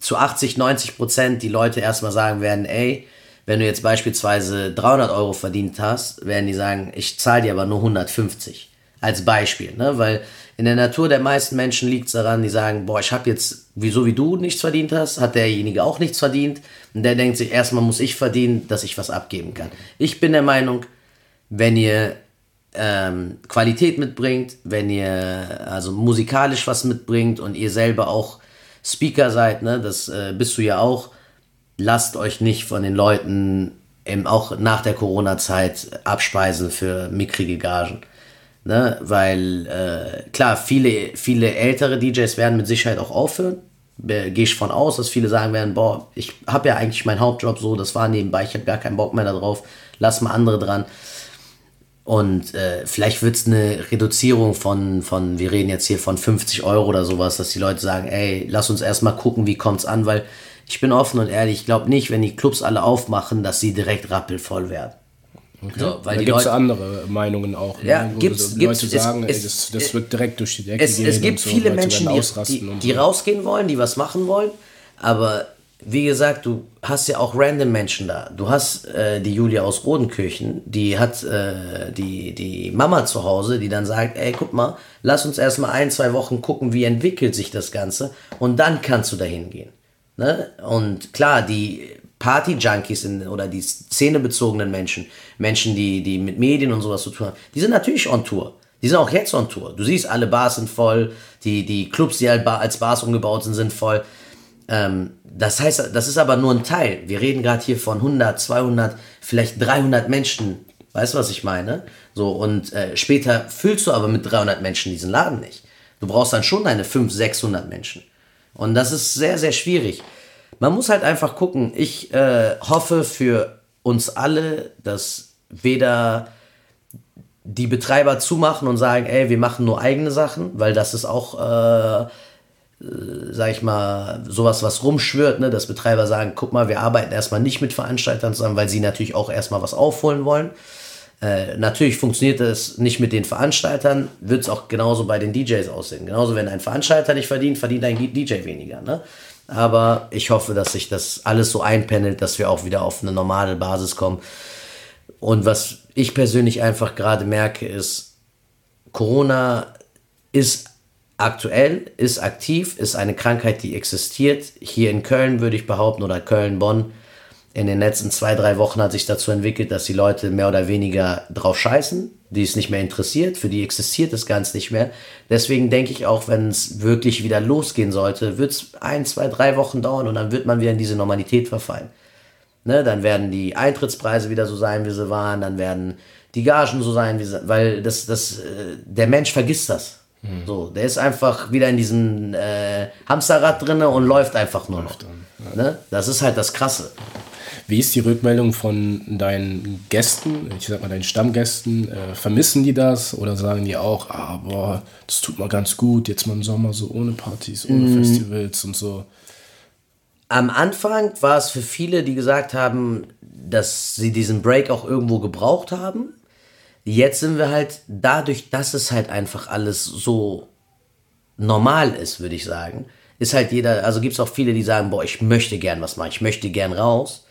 zu 80, 90 Prozent die Leute erstmal sagen werden, ey, wenn du jetzt beispielsweise 300 Euro verdient hast, werden die sagen, ich zahle dir aber nur 150. Als Beispiel, ne? Weil in der Natur der meisten Menschen liegt es daran, die sagen, boah, ich habe jetzt, wieso wie du nichts verdient hast, hat derjenige auch nichts verdient. Und der denkt sich, erstmal muss ich verdienen, dass ich was abgeben kann. Ich bin der Meinung, wenn ihr ähm, Qualität mitbringt, wenn ihr also musikalisch was mitbringt und ihr selber auch Speaker seid, ne, das äh, bist du ja auch, lasst euch nicht von den Leuten im, auch nach der Corona-Zeit abspeisen für mickrige Gagen. Ne? Weil äh, klar, viele, viele ältere DJs werden mit Sicherheit auch aufhören. Gehe ich von aus, dass viele sagen werden, boah, ich habe ja eigentlich meinen Hauptjob so, das war nebenbei, ich habe gar keinen Bock mehr darauf, lass mal andere dran. Und äh, vielleicht wird es eine Reduzierung von, von, wir reden jetzt hier von 50 Euro oder sowas, dass die Leute sagen, ey, lass uns erstmal gucken, wie kommt's an, weil ich bin offen und ehrlich, ich glaube nicht, wenn die Clubs alle aufmachen, dass sie direkt rappelvoll werden. Okay. So, weil da gibt es andere Meinungen auch. Ne? Ja, gibt es. Leute sagen, es, ey, das, das wird direkt durch die Decke es, gehen. Es gibt so, viele Menschen, die, die, die so. rausgehen wollen, die was machen wollen, aber wie gesagt, du hast ja auch random Menschen da. Du hast äh, die Julia aus Rodenkirchen, die hat äh, die, die Mama zu Hause, die dann sagt, ey, guck mal, lass uns erstmal ein, zwei Wochen gucken, wie entwickelt sich das Ganze und dann kannst du dahin gehen. Ne? Und klar, die Party-Junkies oder die szenebezogenen Menschen, Menschen, die, die mit Medien und sowas zu tun haben, die sind natürlich on Tour. Die sind auch jetzt on Tour. Du siehst, alle Bars sind voll, die, die Clubs, die als Bars umgebaut sind, sind voll. Ähm, das heißt, das ist aber nur ein Teil. Wir reden gerade hier von 100, 200, vielleicht 300 Menschen Weißt du, was ich meine? So, und äh, später füllst du aber mit 300 Menschen diesen Laden nicht. Du brauchst dann schon deine 500, 600 Menschen. Und das ist sehr, sehr schwierig. Man muss halt einfach gucken. Ich äh, hoffe für uns alle, dass weder die Betreiber zumachen und sagen, ey, wir machen nur eigene Sachen, weil das ist auch, äh, äh, sag ich mal, sowas, was rumschwört, ne? dass Betreiber sagen, guck mal, wir arbeiten erstmal nicht mit Veranstaltern zusammen, weil sie natürlich auch erstmal was aufholen wollen. Äh, natürlich funktioniert das nicht mit den Veranstaltern, wird es auch genauso bei den DJs aussehen. Genauso, wenn ein Veranstalter nicht verdient, verdient ein DJ weniger. Ne? Aber ich hoffe, dass sich das alles so einpendelt, dass wir auch wieder auf eine normale Basis kommen. Und was ich persönlich einfach gerade merke, ist, Corona ist aktuell, ist aktiv, ist eine Krankheit, die existiert. Hier in Köln würde ich behaupten, oder Köln-Bonn, in den letzten zwei, drei Wochen hat sich dazu entwickelt, dass die Leute mehr oder weniger drauf scheißen, die es nicht mehr interessiert, für die existiert das Ganze nicht mehr. Deswegen denke ich auch, wenn es wirklich wieder losgehen sollte, wird es ein, zwei, drei Wochen dauern und dann wird man wieder in diese Normalität verfallen. Ne, dann werden die Eintrittspreise wieder so sein, wie sie waren, dann werden die Gagen so sein, wie sie, weil das, das, äh, der Mensch vergisst das. Mhm. So, der ist einfach wieder in diesem äh, Hamsterrad drin und läuft einfach nur noch. Ja. Ne? Das ist halt das Krasse. Wie ist die Rückmeldung von deinen Gästen, ich sag mal deinen Stammgästen? Äh, vermissen die das oder sagen die auch, ah, boah, das tut mal ganz gut, jetzt mal im Sommer so ohne Partys, ohne mm. Festivals und so? am Anfang war es für viele, die gesagt haben, dass sie diesen Break auch irgendwo gebraucht haben. Jetzt sind wir halt dadurch, dass es halt einfach alles so normal ist, würde ich sagen, ist halt jeder, also gibt es auch viele, die sagen, boah, ich möchte gern was machen, ich möchte gern raus,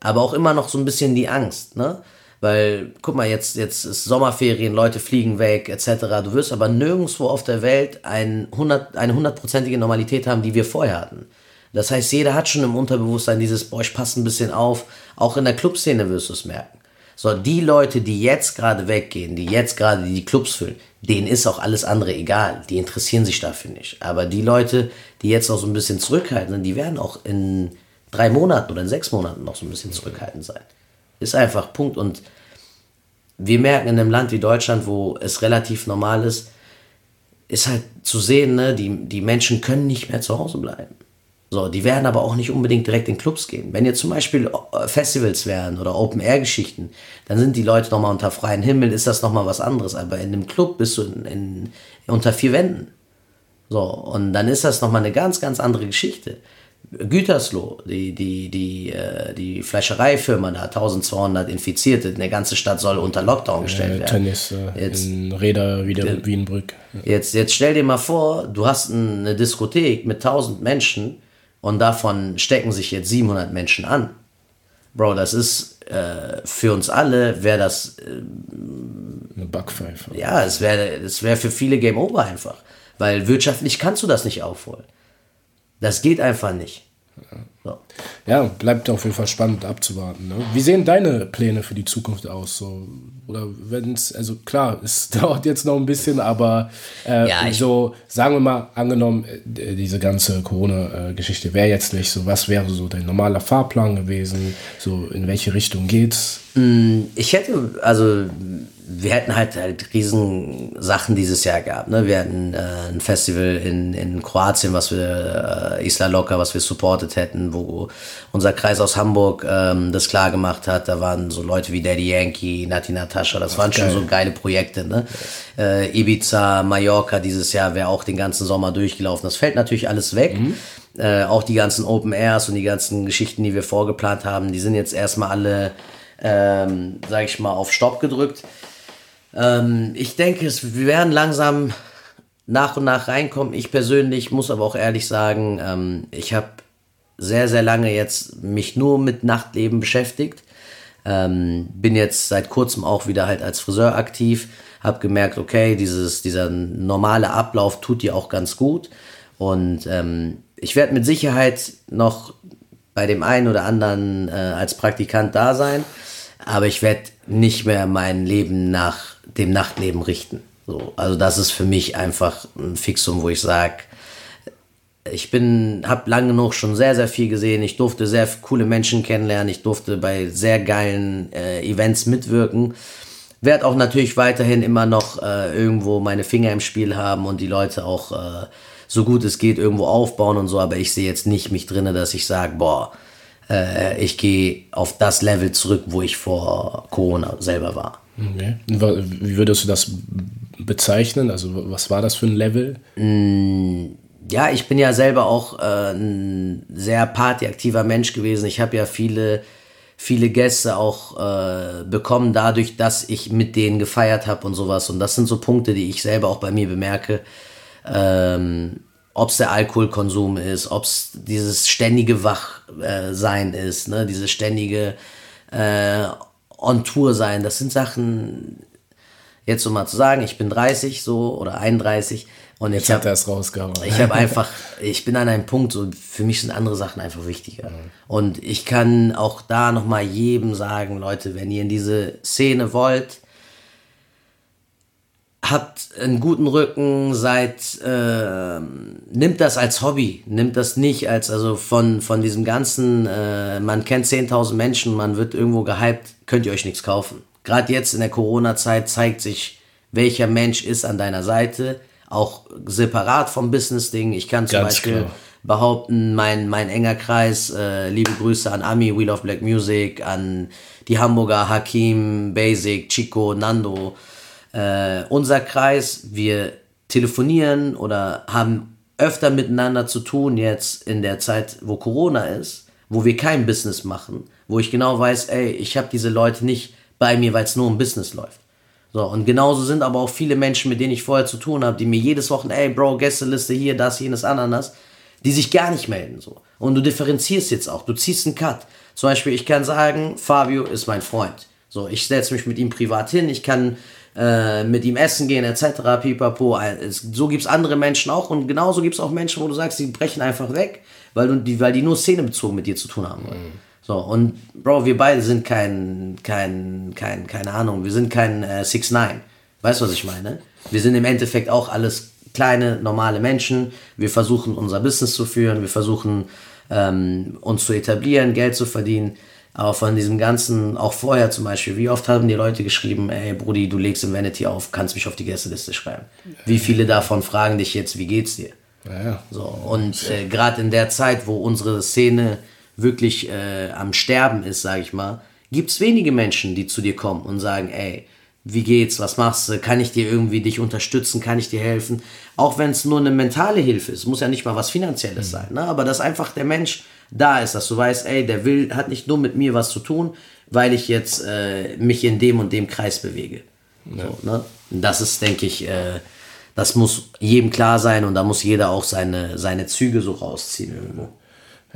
aber auch immer noch so ein bisschen die Angst, ne? Weil, guck mal, jetzt, jetzt ist Sommerferien, Leute fliegen weg, etc. Du wirst aber nirgendwo auf der Welt ein 100, eine hundertprozentige Normalität haben, die wir vorher hatten. Das heißt, jeder hat schon im Unterbewusstsein dieses, boah, ich passe ein bisschen auf. Auch in der Clubszene wirst du es merken. So, die Leute, die jetzt gerade weggehen, die jetzt gerade die Clubs füllen, denen ist auch alles andere egal. Die interessieren sich dafür nicht. Aber die Leute, die jetzt noch so ein bisschen zurückhalten die werden auch in drei Monaten oder in sechs Monaten noch so ein bisschen zurückhaltend sein. Ist einfach Punkt. Und wir merken in einem Land wie Deutschland, wo es relativ normal ist, ist halt zu sehen, ne, die, die Menschen können nicht mehr zu Hause bleiben. So, die werden aber auch nicht unbedingt direkt in Clubs gehen. Wenn jetzt zum Beispiel äh, Festivals wären oder Open-Air-Geschichten, dann sind die Leute nochmal unter freiem Himmel, ist das nochmal was anderes. Aber in einem Club bist du in, in, unter vier Wänden. So, und dann ist das nochmal eine ganz, ganz andere Geschichte. Gütersloh, die, die, die, äh, die Fleischereifirma da, 1200 Infizierte, eine ganze Stadt soll unter Lockdown gestellt äh, werden. Tennis äh, jetzt, in Räder wieder Wienbrück. Ja. Jetzt, jetzt stell dir mal vor, du hast eine Diskothek mit 1000 Menschen und davon stecken sich jetzt 700 Menschen an. Bro, das ist äh, für uns alle, wäre das. Äh, Eine Backpfeife. Ja, es wäre es wär für viele Game Over einfach. Weil wirtschaftlich kannst du das nicht aufholen. Das geht einfach nicht. So. Ja, bleibt auf jeden Fall spannend abzuwarten. Ne? Wie sehen deine Pläne für die Zukunft aus? So, oder wenn es, also klar, es dauert jetzt noch ein bisschen, aber äh, ja, so, sagen wir mal, angenommen, äh, diese ganze Corona-Geschichte wäre jetzt nicht so, was wäre so dein normaler Fahrplan gewesen? So, in welche Richtung geht's? Mm, ich hätte, also wir hätten halt halt riesen Sachen dieses Jahr gehabt. Ne? Wir hatten äh, ein Festival in, in Kroatien, was wir, äh, Isla Locker, was wir supportet hätten, wo unser Kreis aus Hamburg ähm, das klar gemacht hat. Da waren so Leute wie Daddy Yankee, Nati Natascha, das Ach, waren geil. schon so geile Projekte. Ne? Äh, Ibiza, Mallorca dieses Jahr wäre auch den ganzen Sommer durchgelaufen. Das fällt natürlich alles weg. Mhm. Äh, auch die ganzen Open Airs und die ganzen Geschichten, die wir vorgeplant haben, die sind jetzt erstmal alle, ähm, sag ich mal, auf Stopp gedrückt. Ähm, ich denke, es, wir werden langsam nach und nach reinkommen. Ich persönlich muss aber auch ehrlich sagen, ähm, ich habe sehr, sehr lange jetzt mich nur mit Nachtleben beschäftigt. Ähm, bin jetzt seit kurzem auch wieder halt als Friseur aktiv. Habe gemerkt, okay, dieses, dieser normale Ablauf tut dir auch ganz gut. Und ähm, ich werde mit Sicherheit noch bei dem einen oder anderen äh, als Praktikant da sein. Aber ich werde nicht mehr mein Leben nach dem Nachtleben richten. So, also das ist für mich einfach ein Fixum, wo ich sage, ich bin, habe lange genug schon sehr, sehr viel gesehen. Ich durfte sehr coole Menschen kennenlernen. Ich durfte bei sehr geilen äh, Events mitwirken. Werde auch natürlich weiterhin immer noch äh, irgendwo meine Finger im Spiel haben und die Leute auch äh, so gut es geht irgendwo aufbauen und so. Aber ich sehe jetzt nicht mich drinne, dass ich sage, boah, äh, ich gehe auf das Level zurück, wo ich vor Corona selber war. Okay. Wie würdest du das bezeichnen? Also was war das für ein Level? Mm, ja, ich bin ja selber auch äh, ein sehr partyaktiver Mensch gewesen. Ich habe ja viele, viele Gäste auch äh, bekommen, dadurch, dass ich mit denen gefeiert habe und sowas. Und das sind so Punkte, die ich selber auch bei mir bemerke. Ähm, ob es der Alkoholkonsum ist, ob es dieses ständige Wachsein ist, ne? dieses ständige äh, On-Tour sein. Das sind Sachen, jetzt so mal zu sagen, ich bin 30 so oder 31 und jetzt ich habe es rausgehauen. Ich habe einfach, ich bin an einem Punkt, so für mich sind andere Sachen einfach wichtiger. Mhm. Und ich kann auch da nochmal jedem sagen, Leute, wenn ihr in diese Szene wollt, habt einen guten Rücken, seid, äh, nimmt das als Hobby, nimmt das nicht als, also von, von diesem ganzen, äh, man kennt 10.000 Menschen, man wird irgendwo gehypt, könnt ihr euch nichts kaufen. Gerade jetzt in der Corona-Zeit zeigt sich, welcher Mensch ist an deiner Seite, auch separat vom Business-Ding. Ich kann zum Ganz Beispiel klar. behaupten, mein, mein enger Kreis, äh, liebe Grüße an Ami, Wheel of Black Music, an die Hamburger Hakim, Basic, Chico, Nando. Äh, unser Kreis, wir telefonieren oder haben öfter miteinander zu tun jetzt in der Zeit, wo Corona ist, wo wir kein Business machen, wo ich genau weiß, ey, ich habe diese Leute nicht bei mir, weil es nur um Business läuft. So, und genauso sind aber auch viele Menschen, mit denen ich vorher zu tun habe, die mir jedes Wochen, ey Bro, Gästeliste hier, das, jenes, Ananas, die sich gar nicht melden. So. Und du differenzierst jetzt auch, du ziehst einen Cut. Zum Beispiel, ich kann sagen, Fabio ist mein Freund. So, ich setze mich mit ihm privat hin, ich kann äh, mit ihm essen gehen, etc. Pipapo. So gibt es andere Menschen auch und genauso gibt es auch Menschen, wo du sagst, die brechen einfach weg, weil, du, die, weil die nur szenebezogen mit dir zu tun haben wollen. Mhm. So, und Bro, wir beide sind kein, kein, kein, keine Ahnung, wir sind kein äh, 6 9 Weißt du, was ich meine? Wir sind im Endeffekt auch alles kleine, normale Menschen. Wir versuchen unser Business zu führen, wir versuchen ähm, uns zu etablieren, Geld zu verdienen. Aber von diesem ganzen, auch vorher zum Beispiel, wie oft haben die Leute geschrieben, ey Brudi, du legst im Vanity auf, kannst mich auf die Gästeliste schreiben. Wie viele davon fragen dich jetzt, wie geht's dir? Ja. So, und äh, gerade in der Zeit, wo unsere Szene wirklich äh, am Sterben ist, sage ich mal, gibt es wenige Menschen, die zu dir kommen und sagen, ey, wie geht's, was machst du, kann ich dir irgendwie dich unterstützen, kann ich dir helfen, auch wenn es nur eine mentale Hilfe ist, muss ja nicht mal was Finanzielles mhm. sein, ne? aber dass einfach der Mensch da ist, dass du weißt, ey, der will, hat nicht nur mit mir was zu tun, weil ich jetzt äh, mich in dem und dem Kreis bewege. Ja. So, ne? Das ist, denke ich, äh, das muss jedem klar sein und da muss jeder auch seine, seine Züge so rausziehen irgendwo.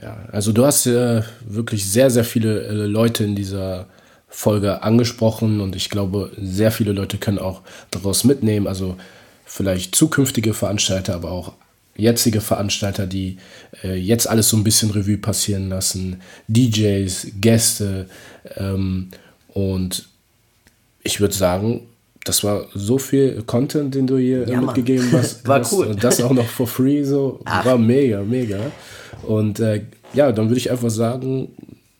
Ja, also du hast äh, wirklich sehr, sehr viele äh, Leute in dieser Folge angesprochen und ich glaube, sehr viele Leute können auch daraus mitnehmen. Also vielleicht zukünftige Veranstalter, aber auch jetzige Veranstalter, die äh, jetzt alles so ein bisschen Revue passieren lassen, DJs, Gäste ähm, und ich würde sagen, das war so viel Content, den du hier ja, mitgegeben hast. war cool. Und das auch noch for free, so. Ach. War mega, mega. Und äh, ja, dann würde ich einfach sagen,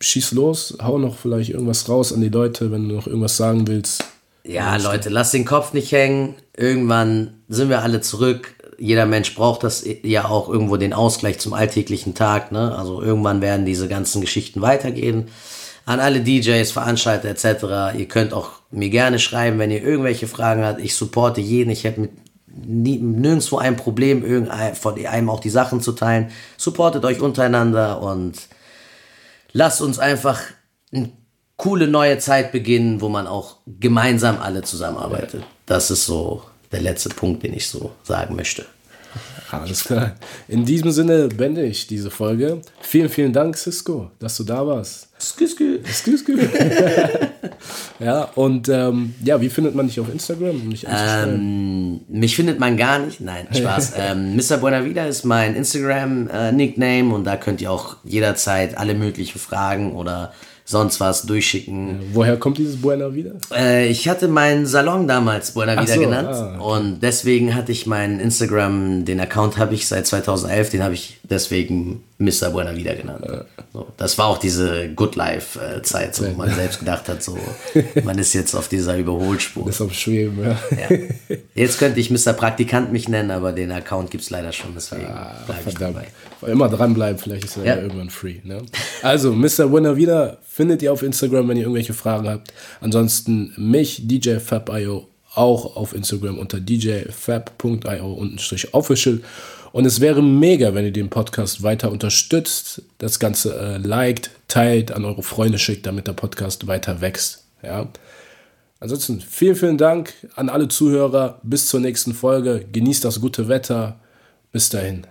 schieß los, hau noch vielleicht irgendwas raus an die Leute, wenn du noch irgendwas sagen willst. Ja, Leute, lass den Kopf nicht hängen. Irgendwann sind wir alle zurück. Jeder Mensch braucht das ja auch irgendwo den Ausgleich zum alltäglichen Tag. Ne? Also irgendwann werden diese ganzen Geschichten weitergehen. An alle DJs, Veranstalter etc. Ihr könnt auch mir gerne schreiben, wenn ihr irgendwelche Fragen habt. Ich supporte jeden. Ich habe mit nie, nirgendwo ein Problem, von einem auch die Sachen zu teilen. Supportet euch untereinander und lasst uns einfach eine coole neue Zeit beginnen, wo man auch gemeinsam alle zusammenarbeitet. Das ist so der letzte Punkt, den ich so sagen möchte. Alles klar. In diesem Sinne beende ich diese Folge. Vielen, vielen Dank, Cisco, dass du da warst. Skü, skü. ja, und ähm, ja, wie findet man dich auf Instagram? Um ähm, mich findet man gar nicht. Nein, Spaß. ähm, Mr. Buenavida ist mein Instagram-Nickname äh, und da könnt ihr auch jederzeit alle möglichen Fragen oder sonst was durchschicken. Woher kommt dieses Buena wieder? Äh, ich hatte meinen Salon damals Buena Vida so, genannt ah, und deswegen hatte ich meinen Instagram, den Account habe ich seit 2011, den habe ich deswegen Mr. Buena Vida genannt. So, das war auch diese Good Life äh, so, wo man selbst gedacht hat, so man ist jetzt auf dieser Überholspur. Das ist auf Schweben, ja. Ja. Jetzt könnte ich Mr. Praktikant mich nennen, aber den Account gibt es leider schon, deswegen bleibe ich Ah, dabei. Immer dranbleiben, vielleicht ist er ja. Ja. irgendwann free. Ne? Also, Mr. Winner wieder findet ihr auf Instagram, wenn ihr irgendwelche Fragen habt. Ansonsten mich, DJ Fab.io, auch auf Instagram unter djfab.io untenstrich official. Und es wäre mega, wenn ihr den Podcast weiter unterstützt, das Ganze äh, liked, teilt, an eure Freunde schickt, damit der Podcast weiter wächst. Ja. Ansonsten vielen, vielen Dank an alle Zuhörer. Bis zur nächsten Folge. Genießt das gute Wetter. Bis dahin.